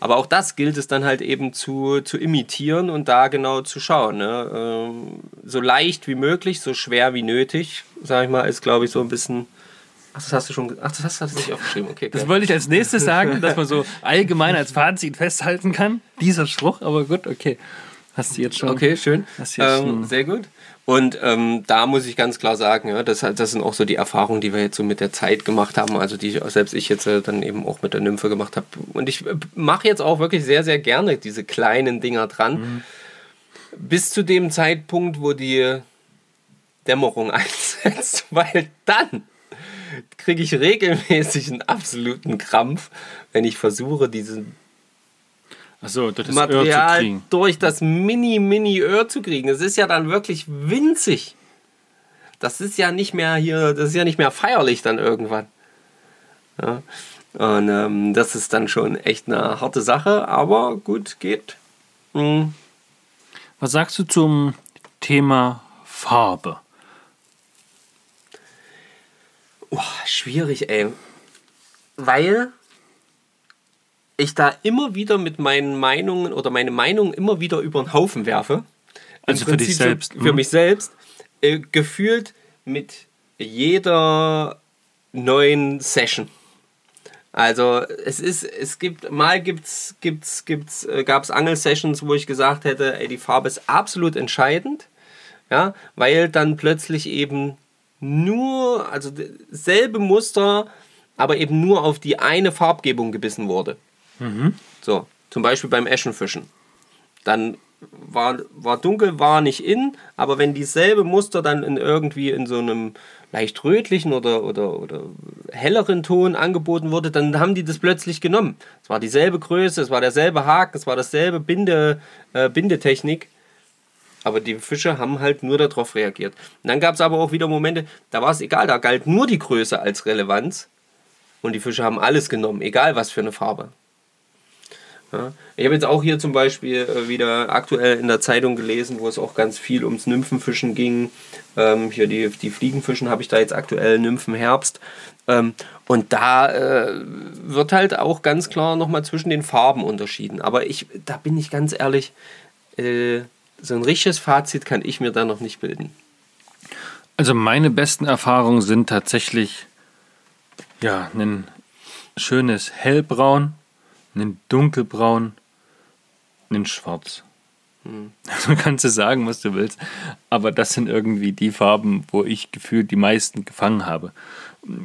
Aber auch das gilt es dann halt eben zu, zu imitieren und da genau zu schauen. Ne? Ähm, so leicht wie möglich, so schwer wie nötig, sag ich mal, ist glaube ich so ein bisschen. Ach, das hast du schon. Ach, das hast, hast du nicht aufgeschrieben. Okay, das wollte ich als nächstes sagen, dass man so <laughs> allgemein als Fazit festhalten kann. Dieser Spruch, aber gut, okay. Hast du jetzt schon. Okay, schön. Das hier ist Ähm, ein- sehr gut. Und ähm, da muss ich ganz klar sagen, ja, das, das sind auch so die Erfahrungen, die wir jetzt so mit der Zeit gemacht haben, also die selbst ich jetzt äh, dann eben auch mit der Nymphe gemacht habe. Und ich äh, mache jetzt auch wirklich sehr, sehr gerne diese kleinen Dinger dran. Bis zu dem Zeitpunkt, wo die Dämmerung <laughs> einsetzt, weil dann kriege ich regelmäßig einen absoluten Krampf, wenn ich versuche, diesen Achso, das ist Öhr zu Material kriegen. durch das Mini-Mini-Öhr zu kriegen. Es ist ja dann wirklich winzig. Das ist ja nicht mehr hier, das ist ja nicht mehr feierlich dann irgendwann. Ja. Und ähm, das ist dann schon echt eine harte Sache, aber gut, geht. Mhm. Was sagst du zum Thema Farbe? Oh, schwierig, ey. Weil ich da immer wieder mit meinen Meinungen oder meine Meinungen immer wieder über den Haufen werfe. Im Also für dich selbst, Für mhm. mich selbst. Äh, gefühlt mit jeder neuen Session. Also es ist, es gibt, mal gibt's, gibt's, gibt's, äh, gab es Angel-Sessions, wo ich gesagt hätte, ey, die Farbe ist absolut entscheidend, ja, weil dann plötzlich eben nur, also selbe Muster, aber eben nur auf die eine Farbgebung gebissen wurde. So, zum Beispiel beim Eschenfischen. Dann war, war dunkel, war nicht in, aber wenn dieselbe Muster dann in irgendwie in so einem leicht rötlichen oder, oder, oder helleren Ton angeboten wurde, dann haben die das plötzlich genommen. Es war dieselbe Größe, es war derselbe Haken, es war dasselbe Binde, äh, Bindetechnik. Aber die Fische haben halt nur darauf reagiert. Und dann gab es aber auch wieder Momente, da war es egal, da galt nur die Größe als Relevanz. Und die Fische haben alles genommen, egal was für eine Farbe. Ich habe jetzt auch hier zum Beispiel äh, wieder aktuell in der Zeitung gelesen, wo es auch ganz viel ums Nymphenfischen ging. Ähm, hier die, die Fliegenfischen habe ich da jetzt aktuell Nymphenherbst. Ähm, und da äh, wird halt auch ganz klar nochmal zwischen den Farben unterschieden. Aber ich, da bin ich ganz ehrlich, äh, so ein richtiges Fazit kann ich mir da noch nicht bilden. Also meine besten Erfahrungen sind tatsächlich ja ein schönes hellbraun, ein dunkelbraun, ein schwarz. Hm. <laughs> Also kannst du sagen, was du willst, aber das sind irgendwie die Farben, wo ich gefühlt die meisten gefangen habe.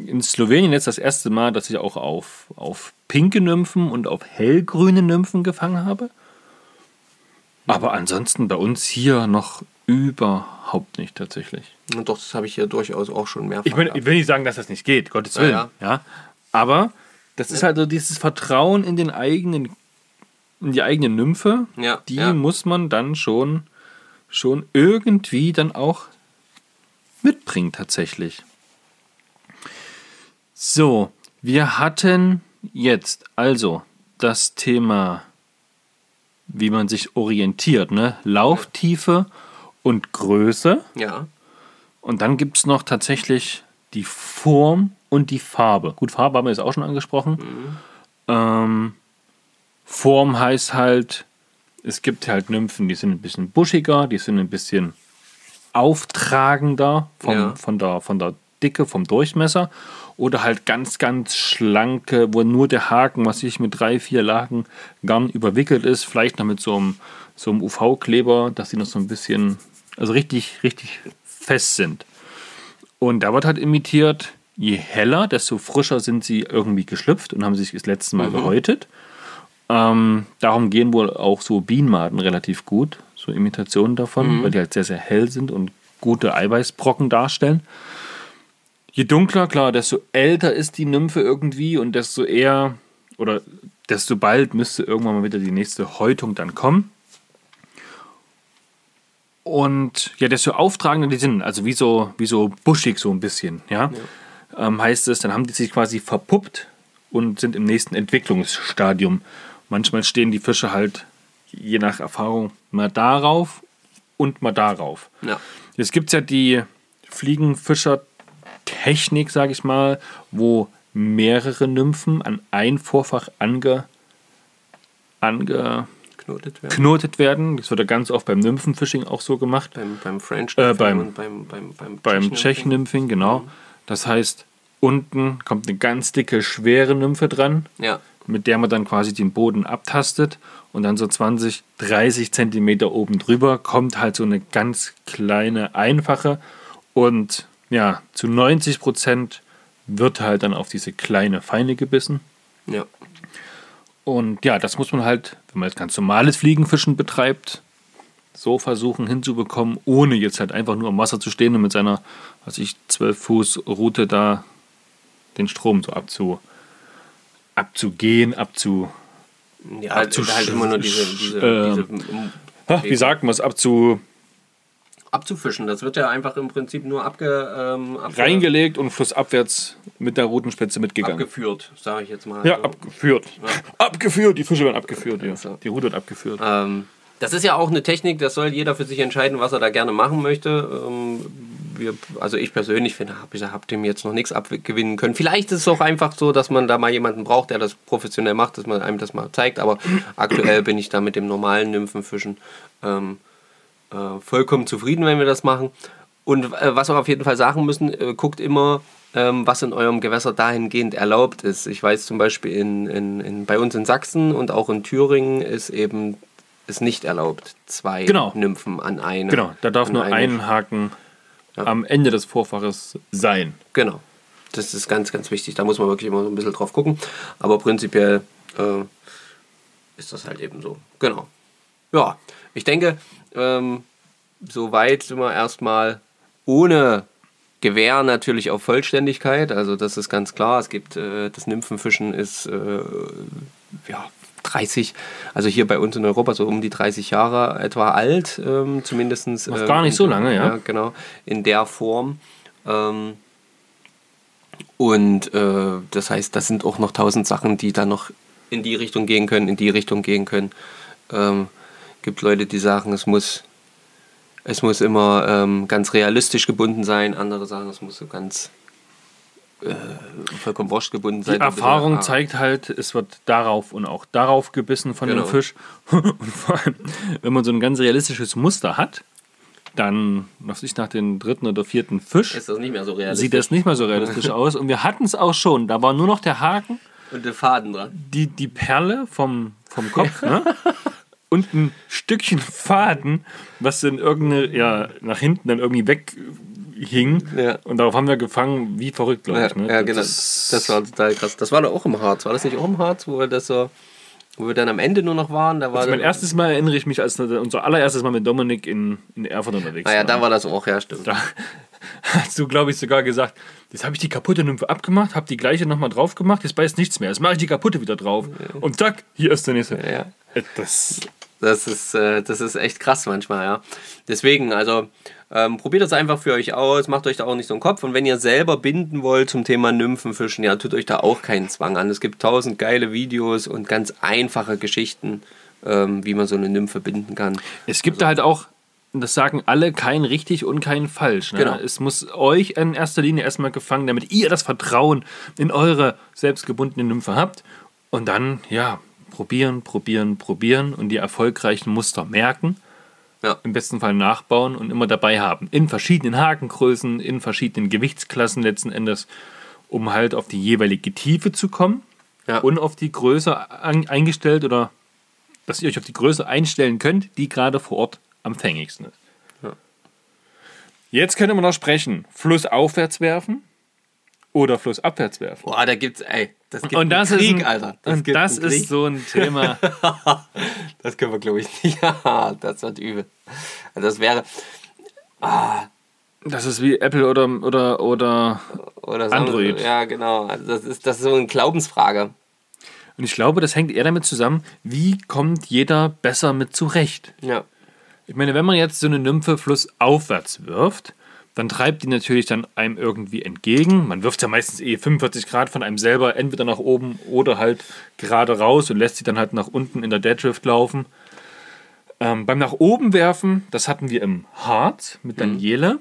In Slowenien jetzt das erste Mal, dass ich auch auf, auf pinke Nymphen und auf hellgrüne Nymphen gefangen habe. Aber ansonsten bei uns hier noch überhaupt nicht tatsächlich. Und doch, das habe ich hier durchaus auch schon mehrfach. Ich, mein, ich will nicht sagen, dass das nicht geht, Gottes Willen. Ja, Ja, Aber das ist halt so dieses Vertrauen in den eigenen, in die eigene Nymphe, Ja, die ja. muss man dann schon, schon irgendwie dann auch mitbringen tatsächlich. So, wir hatten jetzt also das Thema, wie man sich orientiert, ne? Lauftiefe und Größe. Ja, Und dann gibt es noch tatsächlich die Form und die Farbe. Gut, Farbe haben wir jetzt auch schon angesprochen. Ähm, Form heißt halt, es gibt halt Nymphen, die sind ein bisschen buschiger, die sind ein bisschen auftragender vom, Ja. von, der, von der Dicke, vom Durchmesser. Oder halt ganz, ganz schlanke, wo nur der Haken, was ich mit drei, vier Lagen Garn überwickelt ist, vielleicht noch mit so einem, so einem UV-Kleber, dass die noch so ein bisschen, also richtig, richtig fest sind. Und da wird halt imitiert, je heller, desto frischer sind sie irgendwie geschlüpft und haben sich das letzte Mal gehäutet. Ähm, darum gehen wohl auch so Bienenmaden relativ gut, so Imitationen davon, weil die halt sehr, sehr hell sind und gute Eiweißbrocken darstellen. Je dunkler, klar, desto älter ist die Nymphe irgendwie und desto eher oder desto bald müsste irgendwann mal wieder die nächste Häutung dann kommen. Und ja, desto auftragender die sind, also wie so, wie so buschig so ein bisschen, ja, Ähm, heißt es, dann haben die sich quasi verpuppt und sind im nächsten Entwicklungsstadium. Manchmal stehen die Fische halt, je nach Erfahrung, mal darauf und mal darauf. ja. Jetzt gibt es ja die Fliegenfischer-Technik, sage ich mal, wo mehrere Nymphen an ein Vorfach ange, angeknotet Knotet werden. werden. Das wird ja ganz oft beim Nymphenfishing auch so gemacht. Beim, beim French Äh, beim- und beim, beim, beim, Beim Tschechnymphen. Tschech-Nymphing, genau. Das heißt, unten kommt eine ganz dicke, schwere Nymphe dran, Ja, mit der man dann quasi den Boden abtastet und dann so 20, 30 Zentimeter oben drüber kommt halt so eine ganz kleine, einfache und ja, zu 90 Prozent wird halt dann auf diese kleine, feine gebissen. ja. Und ja, das muss man halt, wenn man jetzt ganz normales Fliegenfischen betreibt, so versuchen hinzubekommen, ohne jetzt halt einfach nur am Wasser zu stehen und mit seiner, was ich, 12 Fuß Route da den Strom so abzu, abzugehen, abzu, Ja, halt, halt immer nur diese, diese, ähm, diese ha, wie sagt man es, abzu, abzufischen. Das wird ja einfach im Prinzip nur abge, ähm, abge reingelegt und flussabwärts mit der Rutenspitze mitgegangen. abgeführt, sage ich jetzt mal. ja, So. abgeführt. Abgeführt, die Fische werden abgeführt, ja. So. Die Route wird abgeführt. Ähm, das ist ja auch eine Technik, das soll jeder für sich entscheiden, was er da gerne machen möchte. Ähm, wir, also ich persönlich finde, habe hab dem jetzt noch nichts abgewinnen können. Vielleicht ist es auch einfach so, dass man da mal jemanden braucht, der das professionell macht, dass man einem das mal zeigt. Aber aktuell bin ich da mit dem normalen Nymphenfischen ähm, äh, vollkommen zufrieden, wenn wir das machen. Und äh, was wir auf jeden Fall sagen müssen, äh, guckt immer, ähm, was in eurem Gewässer dahingehend erlaubt ist. Ich weiß zum Beispiel in, in, in, bei uns in Sachsen und auch in Thüringen ist eben ist nicht erlaubt, zwei Genau. Nymphen an eine. Genau, da darf nur ein Haken am Ende des Vorfaches sein. Genau. Das ist ganz, ganz wichtig. Da muss man wirklich immer so ein bisschen drauf gucken. Aber prinzipiell äh, ist das halt eben so. Genau. Ja, ich denke, ähm, soweit sind wir erstmal ohne Gewehr natürlich auf Vollständigkeit. Also das ist ganz klar. Es gibt äh, das Nymphenfischen ist äh, ja 30, also hier bei uns in Europa so um die 30 Jahre etwa alt, ähm, zumindest. Noch gar nicht so lange, ja. Ja, genau. In der Form. Ähm, und äh, das heißt, das sind auch noch tausend Sachen, die dann noch in die Richtung gehen können, in die Richtung gehen können. Ähm, gibt Leute, die sagen, es muss, es muss immer ähm, ganz realistisch gebunden sein. Andere sagen, es muss so ganz äh, vollkommen wurscht gebunden sein. Die Erfahrung zeigt halt, es wird darauf und auch darauf gebissen von Genau. dem Fisch. <laughs> Und vor allem, wenn man so ein ganz realistisches Muster hat, dann, was ich nach dem dritten oder vierten Fisch, das so sieht das nicht mehr so realistisch <laughs> aus. Und wir hatten es auch schon. Da war nur noch der Haken, Und der Faden dran. die, die Perle vom, vom Kopf, ne? Und ein Stückchen Faden, was dann irgendeine, ja, nach hinten dann irgendwie weghing. Ja. Und darauf haben wir gefangen, wie verrückt, glaube Ja, ich. Ne? ja genau. Das, war total krass. Das war doch auch im Harz. War das nicht auch im Harz, wo wir das so, wo wir dann am Ende nur noch waren? Da war Also mein erstes Mal erinnere ich mich, als unser allererstes Mal mit Dominik in, in Erfurt unterwegs Ah ja, waren. da war das auch, ja, stimmt. Da <laughs> hast du, glaube ich, sogar gesagt, jetzt habe ich die kaputte Nymphe abgemacht, habe die gleiche nochmal drauf gemacht, jetzt beißt nichts mehr. Jetzt mache ich die kaputte wieder drauf. Und zack, hier ist der nächste. Ja. Äh, Das, Das ist, äh, das ist echt krass manchmal, ja. Deswegen, also ähm, probiert das einfach für euch aus, macht euch da auch nicht so einen Kopf. Und wenn ihr selber binden wollt zum Thema Nymphenfischen, ja, tut euch da auch keinen Zwang an. Es gibt tausend geile Videos und ganz einfache Geschichten, ähm, wie man so eine Nymphe binden kann. es gibt da halt auch, das sagen alle, kein richtig und kein falsch. Ne? Genau. Es muss euch in erster Linie erstmal gefangen, damit ihr das Vertrauen in eure selbstgebundene Nymphe habt. Und dann, ja, probieren, probieren, probieren und die erfolgreichen Muster merken. Ja. im besten Fall nachbauen und immer dabei haben. In verschiedenen Hakengrößen, in verschiedenen Gewichtsklassen letzten Endes, um halt auf die jeweilige Tiefe zu kommen Ja. und auf die Größe eingestellt oder dass ihr euch auf die Größe einstellen könnt, die gerade vor Ort am fängigsten ist. Ja. Jetzt könnte man noch sprechen, flussaufwärts werfen oder flussabwärts werfen. Boah, da gibt's, ey, das gibt Und das einen Krieg, ist, ein, Alter. und gibt das einen Krieg. ist so ein Thema. <laughs> Das können wir, glaube ich, nicht. Ja, <laughs> das wird übel. Also das wäre. Das ist wie Apple oder, oder, oder Oder Android. Ja, genau. Also das, ist, das ist so eine Glaubensfrage. Und ich glaube, das hängt eher damit zusammen, wie kommt jeder besser mit zurecht. Ja. Ich meine, wenn man jetzt so eine Nymphe flussaufwärts wirft, dann treibt die natürlich dann einem irgendwie entgegen. Man wirft ja meistens eh 45 Grad von einem selber, entweder nach oben oder halt gerade raus und lässt sie dann halt nach unten in der Deadrift laufen. Ähm, beim nach oben werfen, das hatten wir im Harz mit Daniele,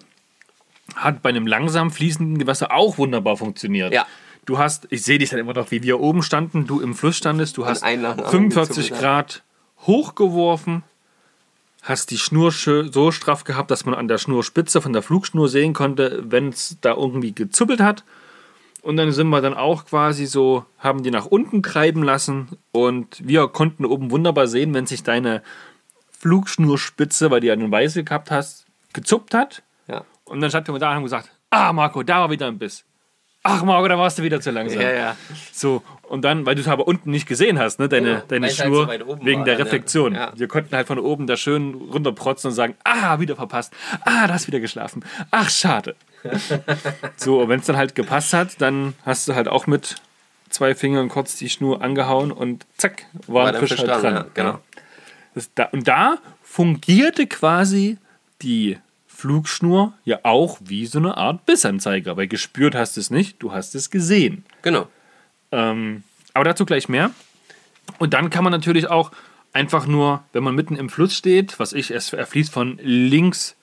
hat bei einem langsam fließenden Gewässer auch wunderbar funktioniert. Ja. Du hast, ich sehe dich dann immer noch, wie wir oben standen, du im Fluss standest, du hast einen nach dem anderen 45 gezogen, Grad hochgeworfen, hast die Schnur so straff gehabt, dass man an der Schnurspitze von der Flugschnur sehen konnte, wenn es da irgendwie gezuppelt hat. Und dann sind wir dann auch quasi so, haben die nach unten treiben lassen und wir konnten oben wunderbar sehen, wenn sich deine Flugschnurspitze, weil du ja eine Weiße gehabt hast, gezuppt hat. Ja. Und dann standen wir da und haben gesagt, ah Marco, da war wieder ein Biss. Ach Marco, da warst du wieder zu langsam. Ja, ja. So, und dann, weil du es aber unten nicht gesehen hast, ne, deine, Genau, deine es halt Schnur, so wegen war der ja. Reflexion. Ja. Wir konnten halt von oben da schön runterprotzen und sagen, ah, wieder verpasst. Ah, da hast wieder geschlafen. Ach, schade. <laughs> so, und wenn es dann halt gepasst hat, dann hast du halt auch mit zwei Fingern kurz die Schnur angehauen und zack, war, War ein der Fisch, Fisch halt dran, dran. ja, genau. Das, da, und da fungierte quasi die Flugschnur ja auch wie so eine Art Bissanzeiger, weil gespürt hast du es nicht, du hast es gesehen. Genau. Ähm, aber dazu gleich mehr. Und dann kann man natürlich auch einfach nur, wenn man mitten im Fluss steht, was ich, es fließt von links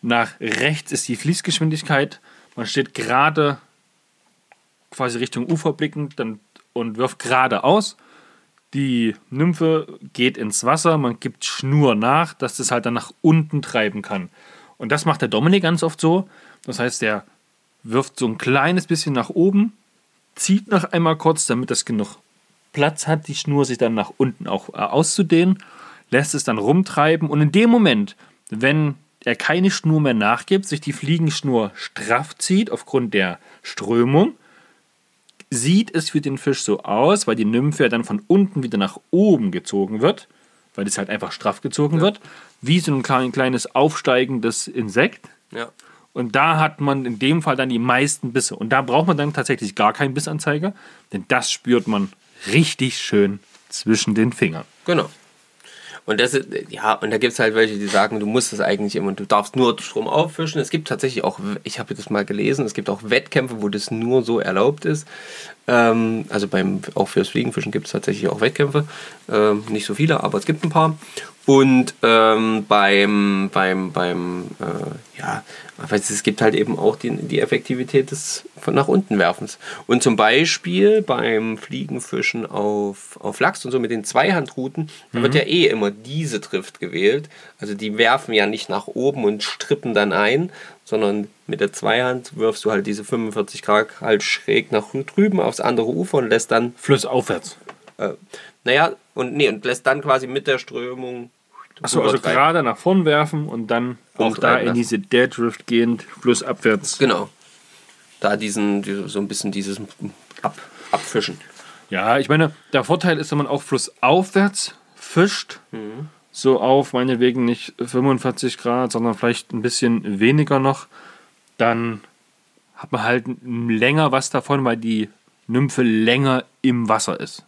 nach rechts, ist die Fließgeschwindigkeit. Man steht gerade quasi Richtung Ufer blickend dann, und wirft geradeaus. Die Nymphe geht ins Wasser, man gibt Schnur nach, dass das halt dann nach unten treiben kann. Und das macht der Dominik ganz oft so. Das heißt, der wirft so ein kleines bisschen nach oben, zieht noch einmal kurz, damit das genug Platz hat, die Schnur sich dann nach unten auch äh, auszudehnen, lässt es dann rumtreiben und in dem Moment, wenn er keine Schnur mehr nachgibt, sich die Fliegenschnur straff zieht aufgrund der Strömung, sieht es für den Fisch so aus, weil die Nymphe dann von unten wieder nach oben gezogen wird, weil es halt einfach straff gezogen wird, wie so ein klein, kleines aufsteigendes Insekt. Ja. Und da hat man in dem Fall dann die meisten Bisse. Und da braucht man dann tatsächlich gar keinen Bissanzeiger, denn das spürt man richtig schön zwischen den Fingern. Genau. Und das ja, und da gibt es halt welche, die sagen, du musst das eigentlich immer, du darfst nur Strom auffischen. Es gibt tatsächlich auch, ich habe das mal gelesen, es gibt auch Wettkämpfe, wo das nur so erlaubt ist. Ähm, also beim, auch fürs Fliegenfischen gibt es tatsächlich auch Wettkämpfe. Ähm, nicht so viele, aber es gibt ein paar. Und ähm, beim, beim, beim äh, ja, es gibt halt eben auch die, die Effektivität des von nach unten Werfens. Und zum Beispiel beim Fliegenfischen auf, auf Lachs und so mit den Zweihandrouten, da wird ja eh immer diese Trift gewählt. Also die werfen ja nicht nach oben und strippen dann ein, sondern mit der Zweihand wirfst du halt diese 45 Grad halt schräg nach drüben aufs andere Ufer und lässt dann Flussaufwärts. äh, naja, und, nee, und lässt dann quasi mit der Strömung. Achso, also gerade nach vorn werfen und dann auch da in lassen. diese Dead Drift gehend, flussabwärts. Genau. Da diesen, diese- so ein bisschen dieses Ab, Abfischen. Ja, ich meine, der Vorteil ist, wenn man auch flussaufwärts fischt, so auf meinetwegen nicht 45 Grad, sondern vielleicht ein bisschen weniger noch, dann hat man halt länger was davon, weil die Nymphe länger im Wasser ist.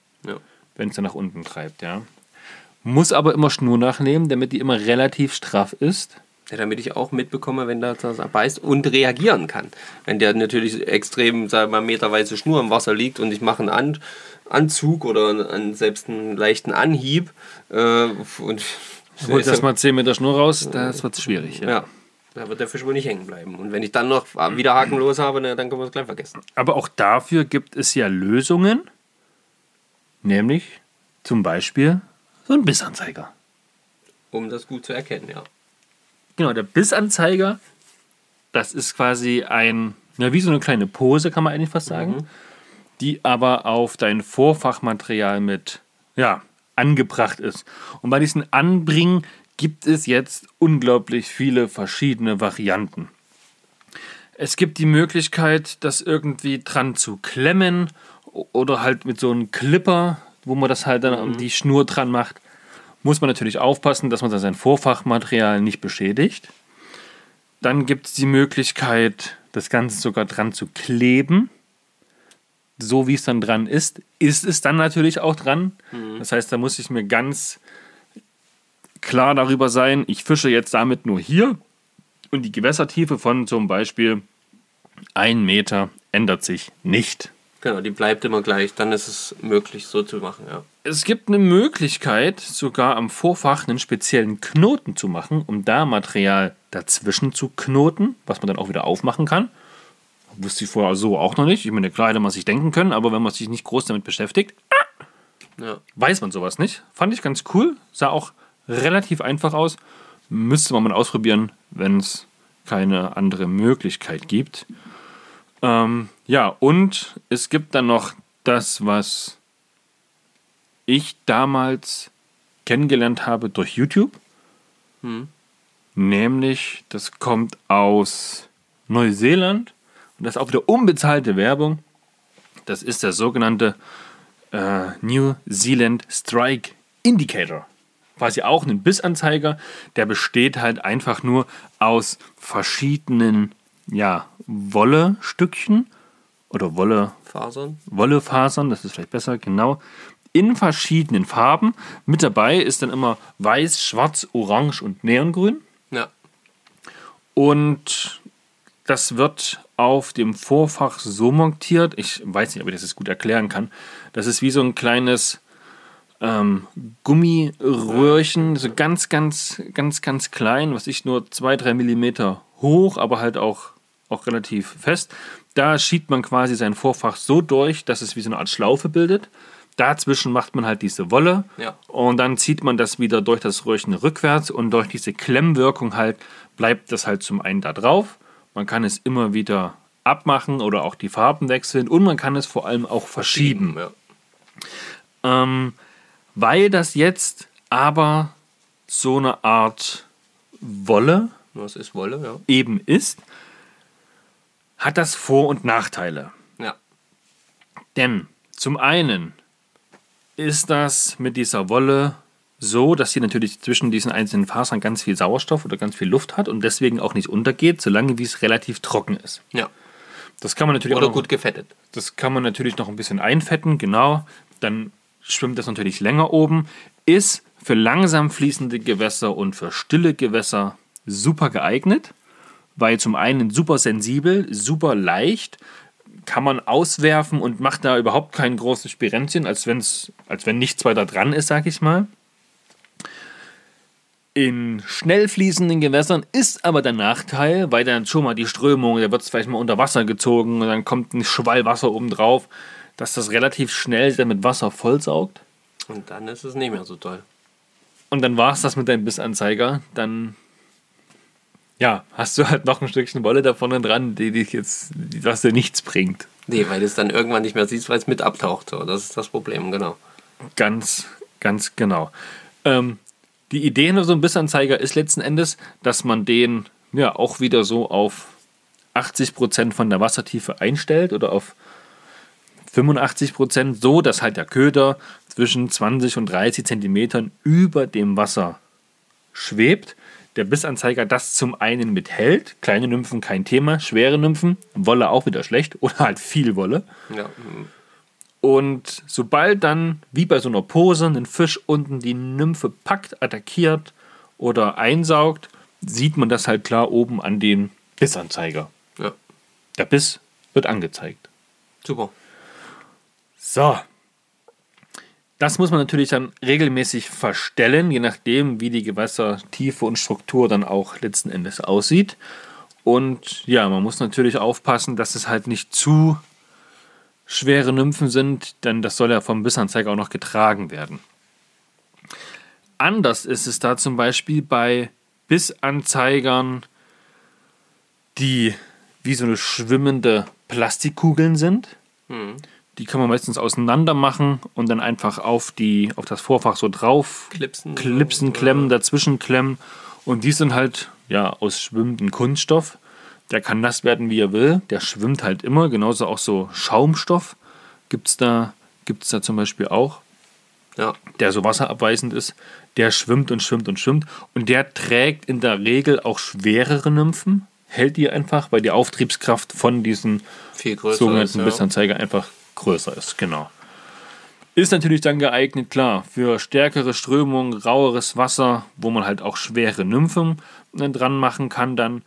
Wenn es dann nach unten treibt, ja. Muss aber immer Schnur nachnehmen, damit die immer relativ straff ist. Ja, damit ich auch mitbekomme, wenn der das beißt und reagieren kann. Wenn der natürlich extrem, sagen wir mal, meterweise Schnur im Wasser liegt und ich mache einen An Anzug oder einen, selbst einen leichten Anhieb äh, und Holt das mal 10 Meter Schnur raus, das wird schwierig. Ja. ja, da wird der Fisch wohl nicht hängen bleiben. Und wenn ich dann noch wieder hakenlos habe, na, dann können wir es gleich vergessen. Aber auch dafür gibt es ja Lösungen, nämlich zum Beispiel so ein Bissanzeiger. Um das gut zu erkennen, ja. Genau, der Bissanzeiger, das ist quasi ein, ja, wie so eine kleine Pose, kann man eigentlich fast sagen, die aber auf dein Vorfachmaterial mit, ja, angebracht ist. Und bei diesen Anbringen gibt es jetzt unglaublich viele verschiedene Varianten. Es gibt die Möglichkeit, das irgendwie dran zu klemmen oder halt mit so einem Clipper, wo man das halt dann um die Schnur dran macht. Muss man natürlich aufpassen, dass man dann sein Vorfachmaterial nicht beschädigt. Dann gibt es die Möglichkeit, das Ganze sogar dran zu kleben. So wie es dann dran ist, ist es dann natürlich auch dran. Das heißt, da muss ich mir ganz klar darüber sein, ich fische jetzt damit nur hier und die Gewässertiefe von zum Beispiel 1 Meter ändert sich nicht. Genau, die bleibt immer gleich. Dann ist es möglich, so zu machen, ja. Es gibt eine Möglichkeit, sogar am Vorfach einen speziellen Knoten zu machen, um da Material dazwischen zu knoten, was man dann auch wieder aufmachen kann. Wusste ich vorher so auch noch nicht. Ich meine, klar hätte man sich denken können, aber wenn man sich nicht groß damit beschäftigt, ja. weiß man sowas nicht. Fand ich ganz cool. Sah auch relativ einfach aus. Müsste man mal ausprobieren, wenn es keine andere Möglichkeit gibt. Ähm, ja, und es gibt dann noch das, was ich damals kennengelernt habe durch YouTube. Nämlich, das kommt aus Neuseeland und das ist auch wieder unbezahlte Werbung. Das ist der sogenannte äh, New Zealand Strike Indicator. Quasi auch ein Bissanzeiger, der besteht halt einfach nur aus verschiedenen ja, Wollestückchen oder Wolle, Fasern. Wollefasern, das ist vielleicht besser, genau, in verschiedenen Farben. Mit dabei ist dann immer weiß, schwarz, orange und neongrün. Ja. Und das wird auf dem Vorfach so montiert, ich weiß nicht, ob ich das jetzt gut erklären kann. Das ist wie so ein kleines ähm, Gummiröhrchen, so ganz, ganz, ganz, ganz klein, was ich nur 2-3 Millimeter hoch, aber halt auch, auch relativ fest. Da schiebt man quasi sein Vorfach so durch, dass es wie so eine Art Schlaufe bildet. Dazwischen macht man halt diese Wolle Ja. und dann zieht man das wieder durch das Röhrchen rückwärts und durch diese Klemmwirkung halt bleibt das halt zum einen da drauf. Man kann es immer wieder abmachen oder auch die Farben wechseln und man kann es vor allem auch verschieben. Ja. Ähm, weil das jetzt aber so eine Art Wolle Das ist Wolle, ja. eben ist, hat das Vor- und Nachteile. Ja. Denn zum einen ist das mit dieser Wolle so, dass sie natürlich zwischen diesen einzelnen Fasern ganz viel Sauerstoff oder ganz viel Luft hat und deswegen auch nicht untergeht, solange wie es relativ trocken ist. Ja. Das kann man natürlich Oder auch noch, gut gefettet. das kann man natürlich noch ein bisschen einfetten, genau. Dann schwimmt das natürlich länger oben. Ist für langsam fließende Gewässer und für stille Gewässer super geeignet, weil zum einen super sensibel, super leicht, kann man auswerfen und macht da überhaupt kein großes Spirenzchen, als, wenn's, als wenn nichts weiter dran ist, sag ich mal. In schnell fließenden Gewässern ist aber der Nachteil, weil dann schon mal die Strömung, da wird es vielleicht mal unter Wasser gezogen und dann kommt ein Schwall Wasser oben drauf, dass das relativ schnell dann mit Wasser vollsaugt. Und dann ist es nicht mehr so toll. Und dann war es das mit deinem Bissanzeiger. Dann ja, hast du halt noch ein Stückchen Wolle da vorne dran, die dich jetzt, was dir nichts bringt. Nee, weil du es dann irgendwann nicht mehr siehst, weil es mit abtaucht. So. Das ist das Problem, genau. Ganz, ganz genau. Ähm, die Idee hinter so einem Bissanzeiger ist letzten Endes, dass man den ja auch wieder so auf 80% von der Wassertiefe einstellt oder auf 85%, so dass halt der Köder zwischen 20 und 30 Zentimetern über dem Wasser schwebt. Der Bissanzeiger das zum einen mithält, kleine Nymphen kein Thema, schwere Nymphen, Wolle auch wieder schlecht <laughs> oder halt viel Wolle. Ja. Und sobald dann, wie bei so einer Pose, ein Fisch unten die Nymphe packt, attackiert oder einsaugt, sieht man das halt klar oben an den Bissanzeiger. ja. Der Biss wird angezeigt. Super. So. Das muss man natürlich dann regelmäßig verstellen, je nachdem, wie die Gewässertiefe und Struktur dann auch letzten Endes aussieht. Und ja, man muss natürlich aufpassen, dass es halt nicht zu schwere Nymphen sind, denn das soll ja vom Bissanzeiger auch noch getragen werden. Anders ist es da zum Beispiel bei Bissanzeigern, die wie so eine schwimmende Plastikkugeln sind. Die kann man meistens auseinander machen und dann einfach auf, die, auf das Vorfach so drauf Klipsen. klipsen, klemmen, dazwischen klemmen. Und die sind halt ja aus schwimmendem Kunststoff. Der kann nass werden, wie er will. Der schwimmt halt immer. Genauso auch so Schaumstoff gibt es da, gibt's da zum Beispiel auch, Ja. der so wasserabweisend ist. Der schwimmt und schwimmt und schwimmt. Und der trägt in der Regel auch schwerere Nymphen. Hält die einfach, weil die Auftriebskraft von diesen sogenannten ist, ja. Bissanzeiger einfach größer ist. Genau. Ist natürlich dann geeignet, klar, für stärkere Strömungen, raueres Wasser, wo man halt auch schwere Nymphen äh, dran machen kann. Dann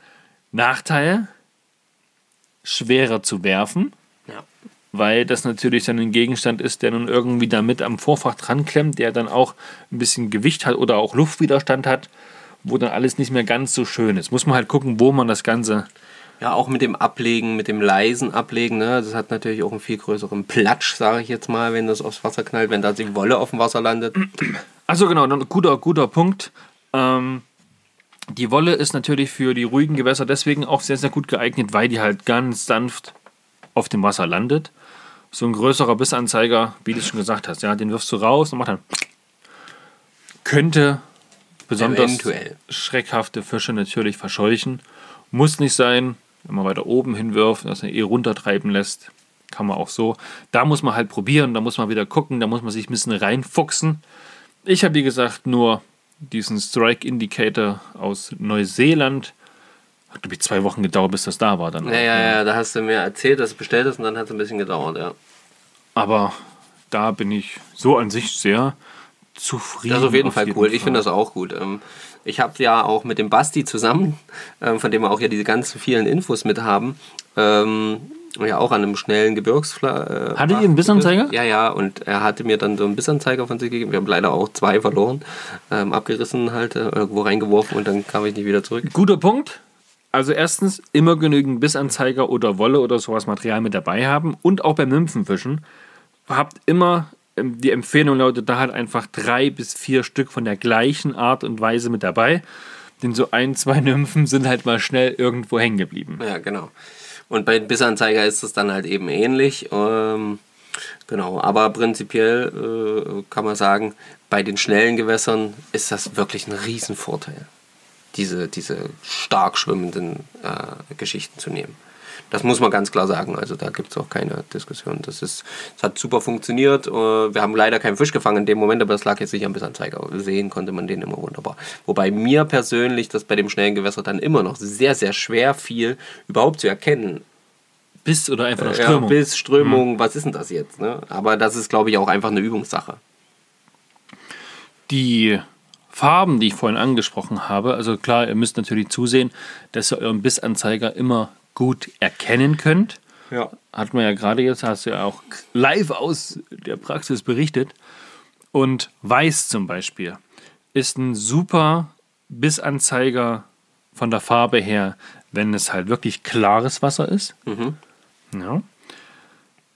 Nachteil, schwerer zu werfen, Ja. weil das natürlich dann ein Gegenstand ist, der nun irgendwie damit am Vorfach dran klemmt, der dann auch ein bisschen Gewicht hat oder auch Luftwiderstand hat, wo dann alles nicht mehr ganz so schön ist. Muss man halt gucken, wo man das Ganze Ja, auch mit dem Ablegen, mit dem leisen Ablegen, ne? das hat natürlich auch einen viel größeren Platsch, sage ich jetzt mal, wenn das aufs Wasser knallt, wenn da die Wolle auf dem Wasser landet. Also genau, ein guter, guter Punkt. Ähm, die Wolle ist natürlich für die ruhigen Gewässer deswegen auch sehr, sehr gut geeignet, weil die halt ganz sanft auf dem Wasser landet. So ein größerer Bissanzeiger, wie du schon gesagt hast, ja, den wirfst du raus und macht dann. Könnte besonders Eventuell. schreckhafte Fische natürlich verscheuchen. Muss nicht sein, wenn man weiter oben hinwirft, dass er eh runtertreiben lässt. Kann man auch so. Da muss man halt probieren, da muss man wieder gucken, da muss man sich ein bisschen reinfuchsen. Ich habe, wie gesagt, nur diesen Strike Indicator aus Neuseeland. Hat, glaube ich, zwei Wochen gedauert, bis das da war. Dann Ja, ja, ja, da hast du mir erzählt, dass du bestellt hast und dann hat es ein bisschen gedauert, ja. Aber da bin ich so an sich sehr zufrieden. Das ist auf jeden Fall cool. Ich finde das auch gut. Ähm, Ich habe ja auch mit dem Basti zusammen, ähm, von dem wir auch ja diese ganzen vielen Infos mit haben, ähm, ja auch an einem schnellen Gebirgsfla. Äh, Hattet ihr einen Bissanzeiger? Ja, ja, und er hatte mir dann so einen Bissanzeiger von sich gegeben. Wir haben leider auch zwei verloren, ähm, abgerissen halt, äh, irgendwo reingeworfen und dann kam ich nicht wieder zurück. Guter Punkt. Also erstens immer genügend Bissanzeiger oder Wolle oder sowas Material mit dabei haben und auch beim Nymphenfischen habt immer die Empfehlung lautet da halt einfach drei bis vier Stück von der gleichen Art und Weise mit dabei. Denn so ein, zwei Nymphen sind halt mal schnell irgendwo hängen geblieben. Ja, genau. Und bei Bissanzeiger ist es dann halt eben ähnlich. Ähm, genau, aber prinzipiell äh, kann man sagen, bei den schnellen Gewässern ist das wirklich ein Riesenvorteil, diese, diese stark schwimmenden äh, Geschichten zu nehmen. Das muss man ganz klar sagen. Also da gibt es auch keine Diskussion. Das, ist, das hat super funktioniert. Äh, Wir haben leider keinen Fisch gefangen in dem Moment, aber das lag jetzt nicht am Bissanzeiger. Sehen konnte man den immer wunderbar. Wobei mir persönlich das bei dem schnellen Gewässer dann immer noch sehr, sehr schwer fiel, überhaupt zu erkennen. Biss oder einfach nur Ja, Strömung. Biss, Strömung, was ist denn das jetzt? Ne? Aber das ist, glaube ich, auch einfach eine Übungssache. die Farben, die ich vorhin angesprochen habe, also klar, ihr müsst natürlich zusehen, dass ihr euren Bissanzeiger immer gut erkennen könnt. Ja. Hat man ja gerade jetzt, hast du ja auch live aus der Praxis berichtet. Und weiß zum Beispiel ist ein super Bissanzeiger von der Farbe her, wenn es halt wirklich klares Wasser ist. Ja.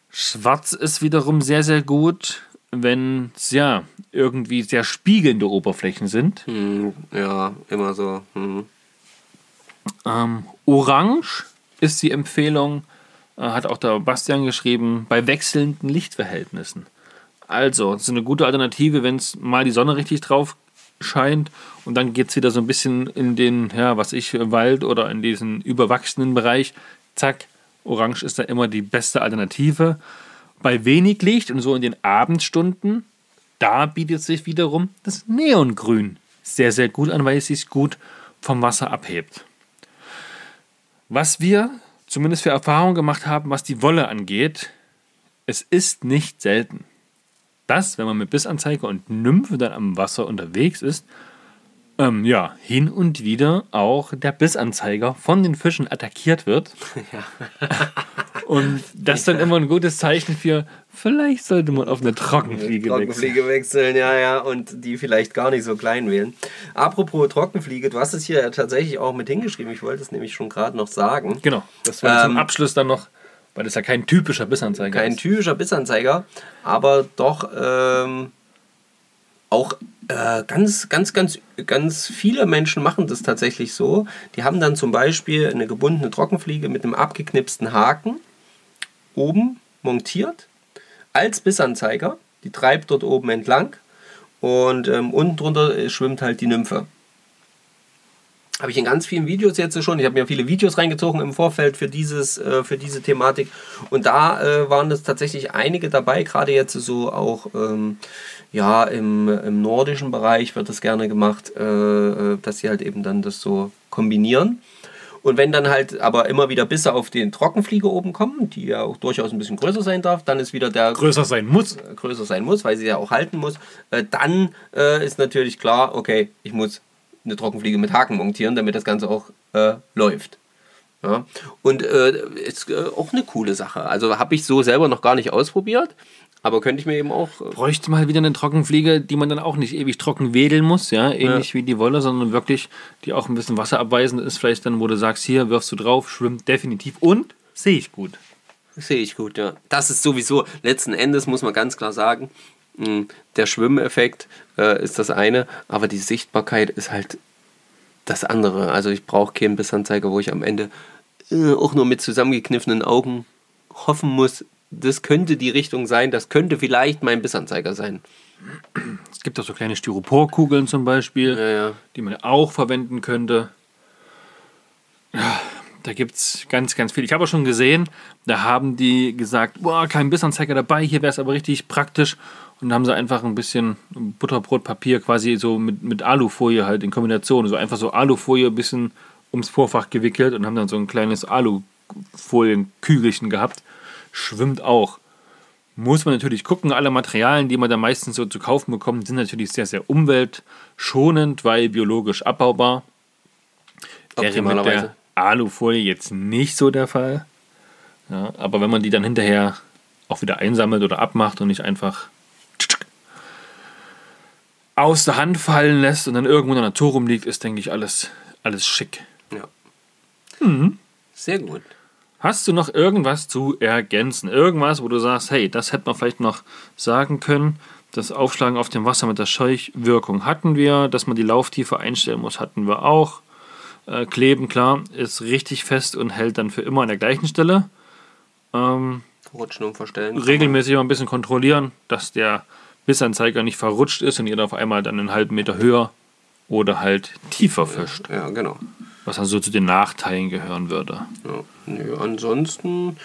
Schwarz ist wiederum sehr, sehr gut, wenn es ja irgendwie sehr spiegelnde Oberflächen sind. Hm, ja, immer so. Hm. Ähm, Orange ist die Empfehlung, äh, hat auch der Bastian geschrieben, bei wechselnden Lichtverhältnissen. Also, es ist eine gute Alternative, wenn es mal die Sonne richtig drauf scheint und dann geht es wieder so ein bisschen in den, ja, was ich, Wald oder in diesen überwachsenen Bereich. Zack, Orange ist da immer die beste Alternative. Bei wenig Licht und so in den Abendstunden, da bietet sich wiederum das Neongrün sehr, sehr gut an, weil es sich gut vom Wasser abhebt. Was wir zumindest für Erfahrung gemacht haben, was die Wolle angeht, es ist nicht selten, dass, wenn man mit Bissanzeiger und Nymphe dann am Wasser unterwegs ist, ähm, ja, hin und wieder auch der Bissanzeiger von den Fischen attackiert wird. <laughs> Und das ist dann immer ein gutes Zeichen für, vielleicht sollte man auf eine Trockenfliege wechseln. Trockenfliege wechseln, ja, ja, und die vielleicht gar nicht so klein wählen. Apropos Trockenfliege, du hast es hier ja tatsächlich auch mit hingeschrieben. Ich wollte es nämlich schon gerade noch sagen. Genau, das war zum Ähm, Abschluss dann noch, weil das ja kein typischer Bissanzeiger Kein ist. typischer Bissanzeiger, aber doch ähm, auch äh, ganz, ganz, ganz, ganz viele Menschen machen das tatsächlich so. Die haben dann zum Beispiel eine gebundene Trockenfliege mit einem abgeknipsten Haken oben montiert als Bissanzeiger. Die treibt dort oben entlang und ähm, unten drunter schwimmt halt die Nymphe. Habe ich in ganz vielen Videos jetzt schon. Ich habe mir viele Videos reingezogen im Vorfeld für, dieses, äh, für diese Thematik. Und da äh, waren es tatsächlich einige dabei, gerade jetzt so auch ähm, ja, im, im nordischen Bereich wird das gerne gemacht, äh, äh, dass sie halt eben dann das so kombinieren. Und wenn dann halt aber immer wieder Bisse auf den Trockenfliege oben kommen, die ja auch durchaus ein bisschen größer sein darf, dann ist wieder der Größer sein muss. größer sein muss, weil sie ja auch halten muss, äh, dann äh, ist natürlich klar, okay, ich muss eine Trockenfliege mit Haken montieren, damit das Ganze auch äh, läuft. Ja. Und äh, ist äh, auch eine coole Sache. Also habe ich so selber noch gar nicht ausprobiert, aber könnte ich mir eben auch. Äh, Bräuchte mal wieder eine Trockenfliege, die man dann auch nicht ewig trocken wedeln muss, ja, ähnlich wie die Wolle, sondern wirklich, die auch ein bisschen wasserabweisend ist, vielleicht dann, wo du sagst, hier wirfst du drauf, schwimmt definitiv und sehe ich gut. Sehe ich gut, ja. Das ist sowieso, letzten Endes muss man ganz klar sagen, mh, der Schwimmeffekt äh, ist das eine, aber die Sichtbarkeit ist halt das andere. Also ich brauche keinen Bissanzeiger, wo ich am Ende äh, auch nur mit zusammengekniffenen Augen hoffen muss, das könnte die Richtung sein, das könnte vielleicht mein Bissanzeiger sein. Es gibt auch so kleine Styroporkugeln zum Beispiel, Ja, ja. die man auch verwenden könnte. Ja, da gibt es ganz, ganz viel. Ich habe auch schon gesehen, da haben die gesagt, boah, kein Bissanzeiger dabei, hier wäre es aber richtig praktisch. Und da haben sie einfach ein bisschen Butterbrotpapier quasi so mit, mit Alufolie halt in Kombination. So einfach so Alufolie ein bisschen ums Vorfach gewickelt und haben dann so ein kleines Alufolienkügelchen gehabt. Schwimmt auch. Muss man natürlich gucken, alle Materialien, die man da meistens so zu kaufen bekommt, sind natürlich sehr, sehr umweltschonend, weil biologisch abbaubar. Wäre mit der Alufolie jetzt nicht so der Fall. Ja, aber wenn man die dann hinterher auch wieder einsammelt oder abmacht und nicht einfach aus der Hand fallen lässt und dann irgendwo in der Natur rumliegt, ist, denke ich, alles, alles schick. Ja. Mhm. Sehr gut. Hast du noch irgendwas zu ergänzen? Irgendwas, wo du sagst, hey, das hätte man vielleicht noch sagen können. Das Aufschlagen auf dem Wasser mit der Scheuchwirkung hatten wir. Dass man die Lauftiefe einstellen muss, hatten wir auch. Äh, Kleben, klar, ist richtig fest und hält dann für immer an der gleichen Stelle. Ähm, Rutschen und verstellen. regelmäßig mal ein bisschen kontrollieren, dass der Bissanzeiger nicht verrutscht ist und ihr dann auf einmal dann einen halben Meter höher oder halt tiefer fischt. Ja, genau. Was dann so zu den Nachteilen gehören würde. Ja, nö, ansonsten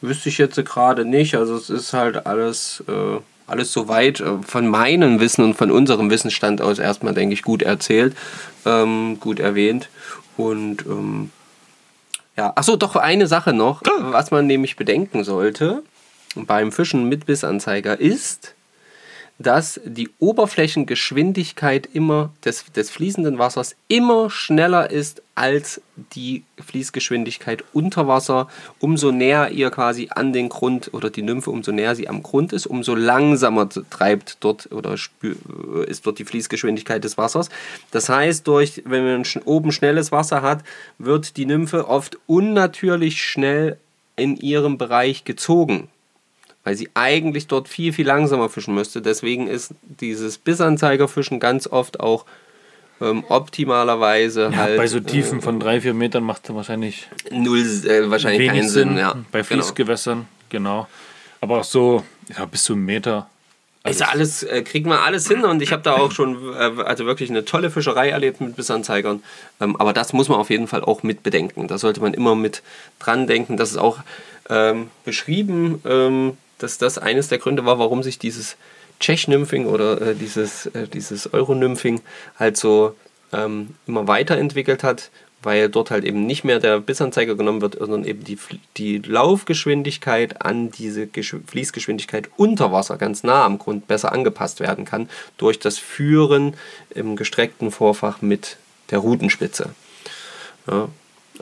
wüsste ich jetzt gerade nicht. Also es ist halt alles, äh, alles soweit äh, von meinem Wissen und von unserem Wissensstand aus erstmal, denke ich, gut erzählt, ähm, gut erwähnt. Und ähm, ja, achso, doch eine Sache noch, was man nämlich bedenken sollte beim Fischen mit Bissanzeiger ist, dass die Oberflächengeschwindigkeit immer des, des fließenden Wassers immer schneller ist als die Fließgeschwindigkeit unter Wasser. Umso näher ihr quasi an den Grund oder die Nymphe, umso näher sie am Grund ist, umso langsamer treibt dort oder ist dort die Fließgeschwindigkeit des Wassers. Das heißt, durch, wenn man oben schnelles Wasser hat, wird die Nymphe oft unnatürlich schnell in ihrem Bereich gezogen weil sie eigentlich dort viel, viel langsamer fischen müsste. Deswegen ist dieses Bissanzeigerfischen ganz oft auch ähm, optimalerweise ja, halt. Bei so Tiefen äh, von drei, vier Metern macht es wahrscheinlich null, äh, wahrscheinlich keinen Sinn. Sinn. Ja. Bei genau. Fließgewässern, genau. genau. Aber auch so ja, bis zu einem Meter. Alles. Ist alles, äh, kriegen wir alles hin und ich habe da auch schon äh, also wirklich eine tolle Fischerei erlebt mit Bissanzeigern. Ähm, aber das muss man auf jeden Fall auch mit bedenken. Da sollte man immer mit dran denken. Das ist auch ähm, beschrieben ähm, dass das eines der Gründe war, warum sich dieses Tschech-Nymphing oder äh, dieses, äh, dieses Euro-Nymphing halt so ähm, immer weiterentwickelt hat, weil dort halt eben nicht mehr der Bissanzeiger genommen wird, sondern eben die, die Laufgeschwindigkeit an diese Gesch Fließgeschwindigkeit unter Wasser ganz nah am Grund besser angepasst werden kann durch das Führen im gestreckten Vorfach mit der Rutenspitze. Ja,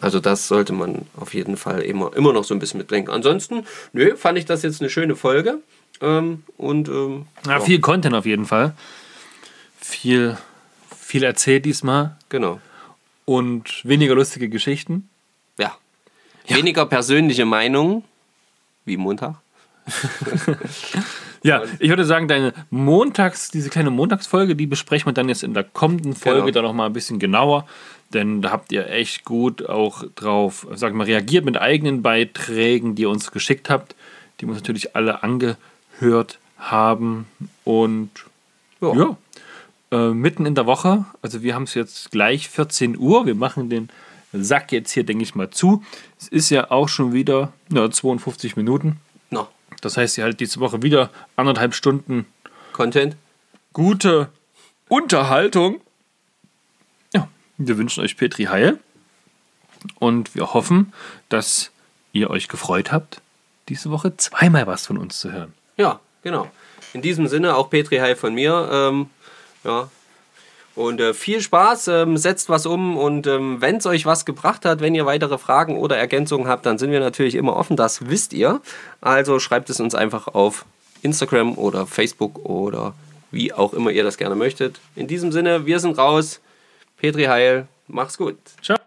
also das sollte man auf jeden Fall immer, immer noch so ein bisschen mitdenken. Ansonsten, nö, fand ich das jetzt eine schöne Folge. Ähm, und ähm, ja, viel Content auf jeden Fall. Viel, viel erzählt diesmal. Genau. Und weniger lustige Geschichten. Ja. ja. Weniger persönliche Meinungen wie Montag. <laughs> ja, ich würde sagen, deine Montags, diese kleine Montagsfolge, die besprechen wir dann jetzt in der kommenden Folge genau. dann noch mal ein bisschen genauer. Denn da habt ihr echt gut auch drauf, sag mal, reagiert mit eigenen Beiträgen, die ihr uns geschickt habt, die wir uns natürlich alle angehört haben. Und ja, ja äh, mitten in der Woche, also wir haben es jetzt gleich 14 Uhr, wir machen den Sack jetzt hier, denke ich mal, zu. Es ist ja auch schon wieder ja, 52 Minuten. Das heißt, ihr halt diese Woche wieder anderthalb Stunden Content. Gute Unterhaltung. Wir wünschen euch Petri Heil und wir hoffen, dass ihr euch gefreut habt, diese Woche zweimal was von uns zu hören. Ja, genau. In diesem Sinne auch Petri Heil von mir. Ähm, ja. Und äh, viel Spaß, ähm, setzt was um und ähm, wenn es euch was gebracht hat, wenn ihr weitere Fragen oder Ergänzungen habt, dann sind wir natürlich immer offen, das wisst ihr. Also schreibt es uns einfach auf Instagram oder Facebook oder wie auch immer ihr das gerne möchtet. In diesem Sinne, wir sind raus. Petri Heil, mach's gut. Ciao.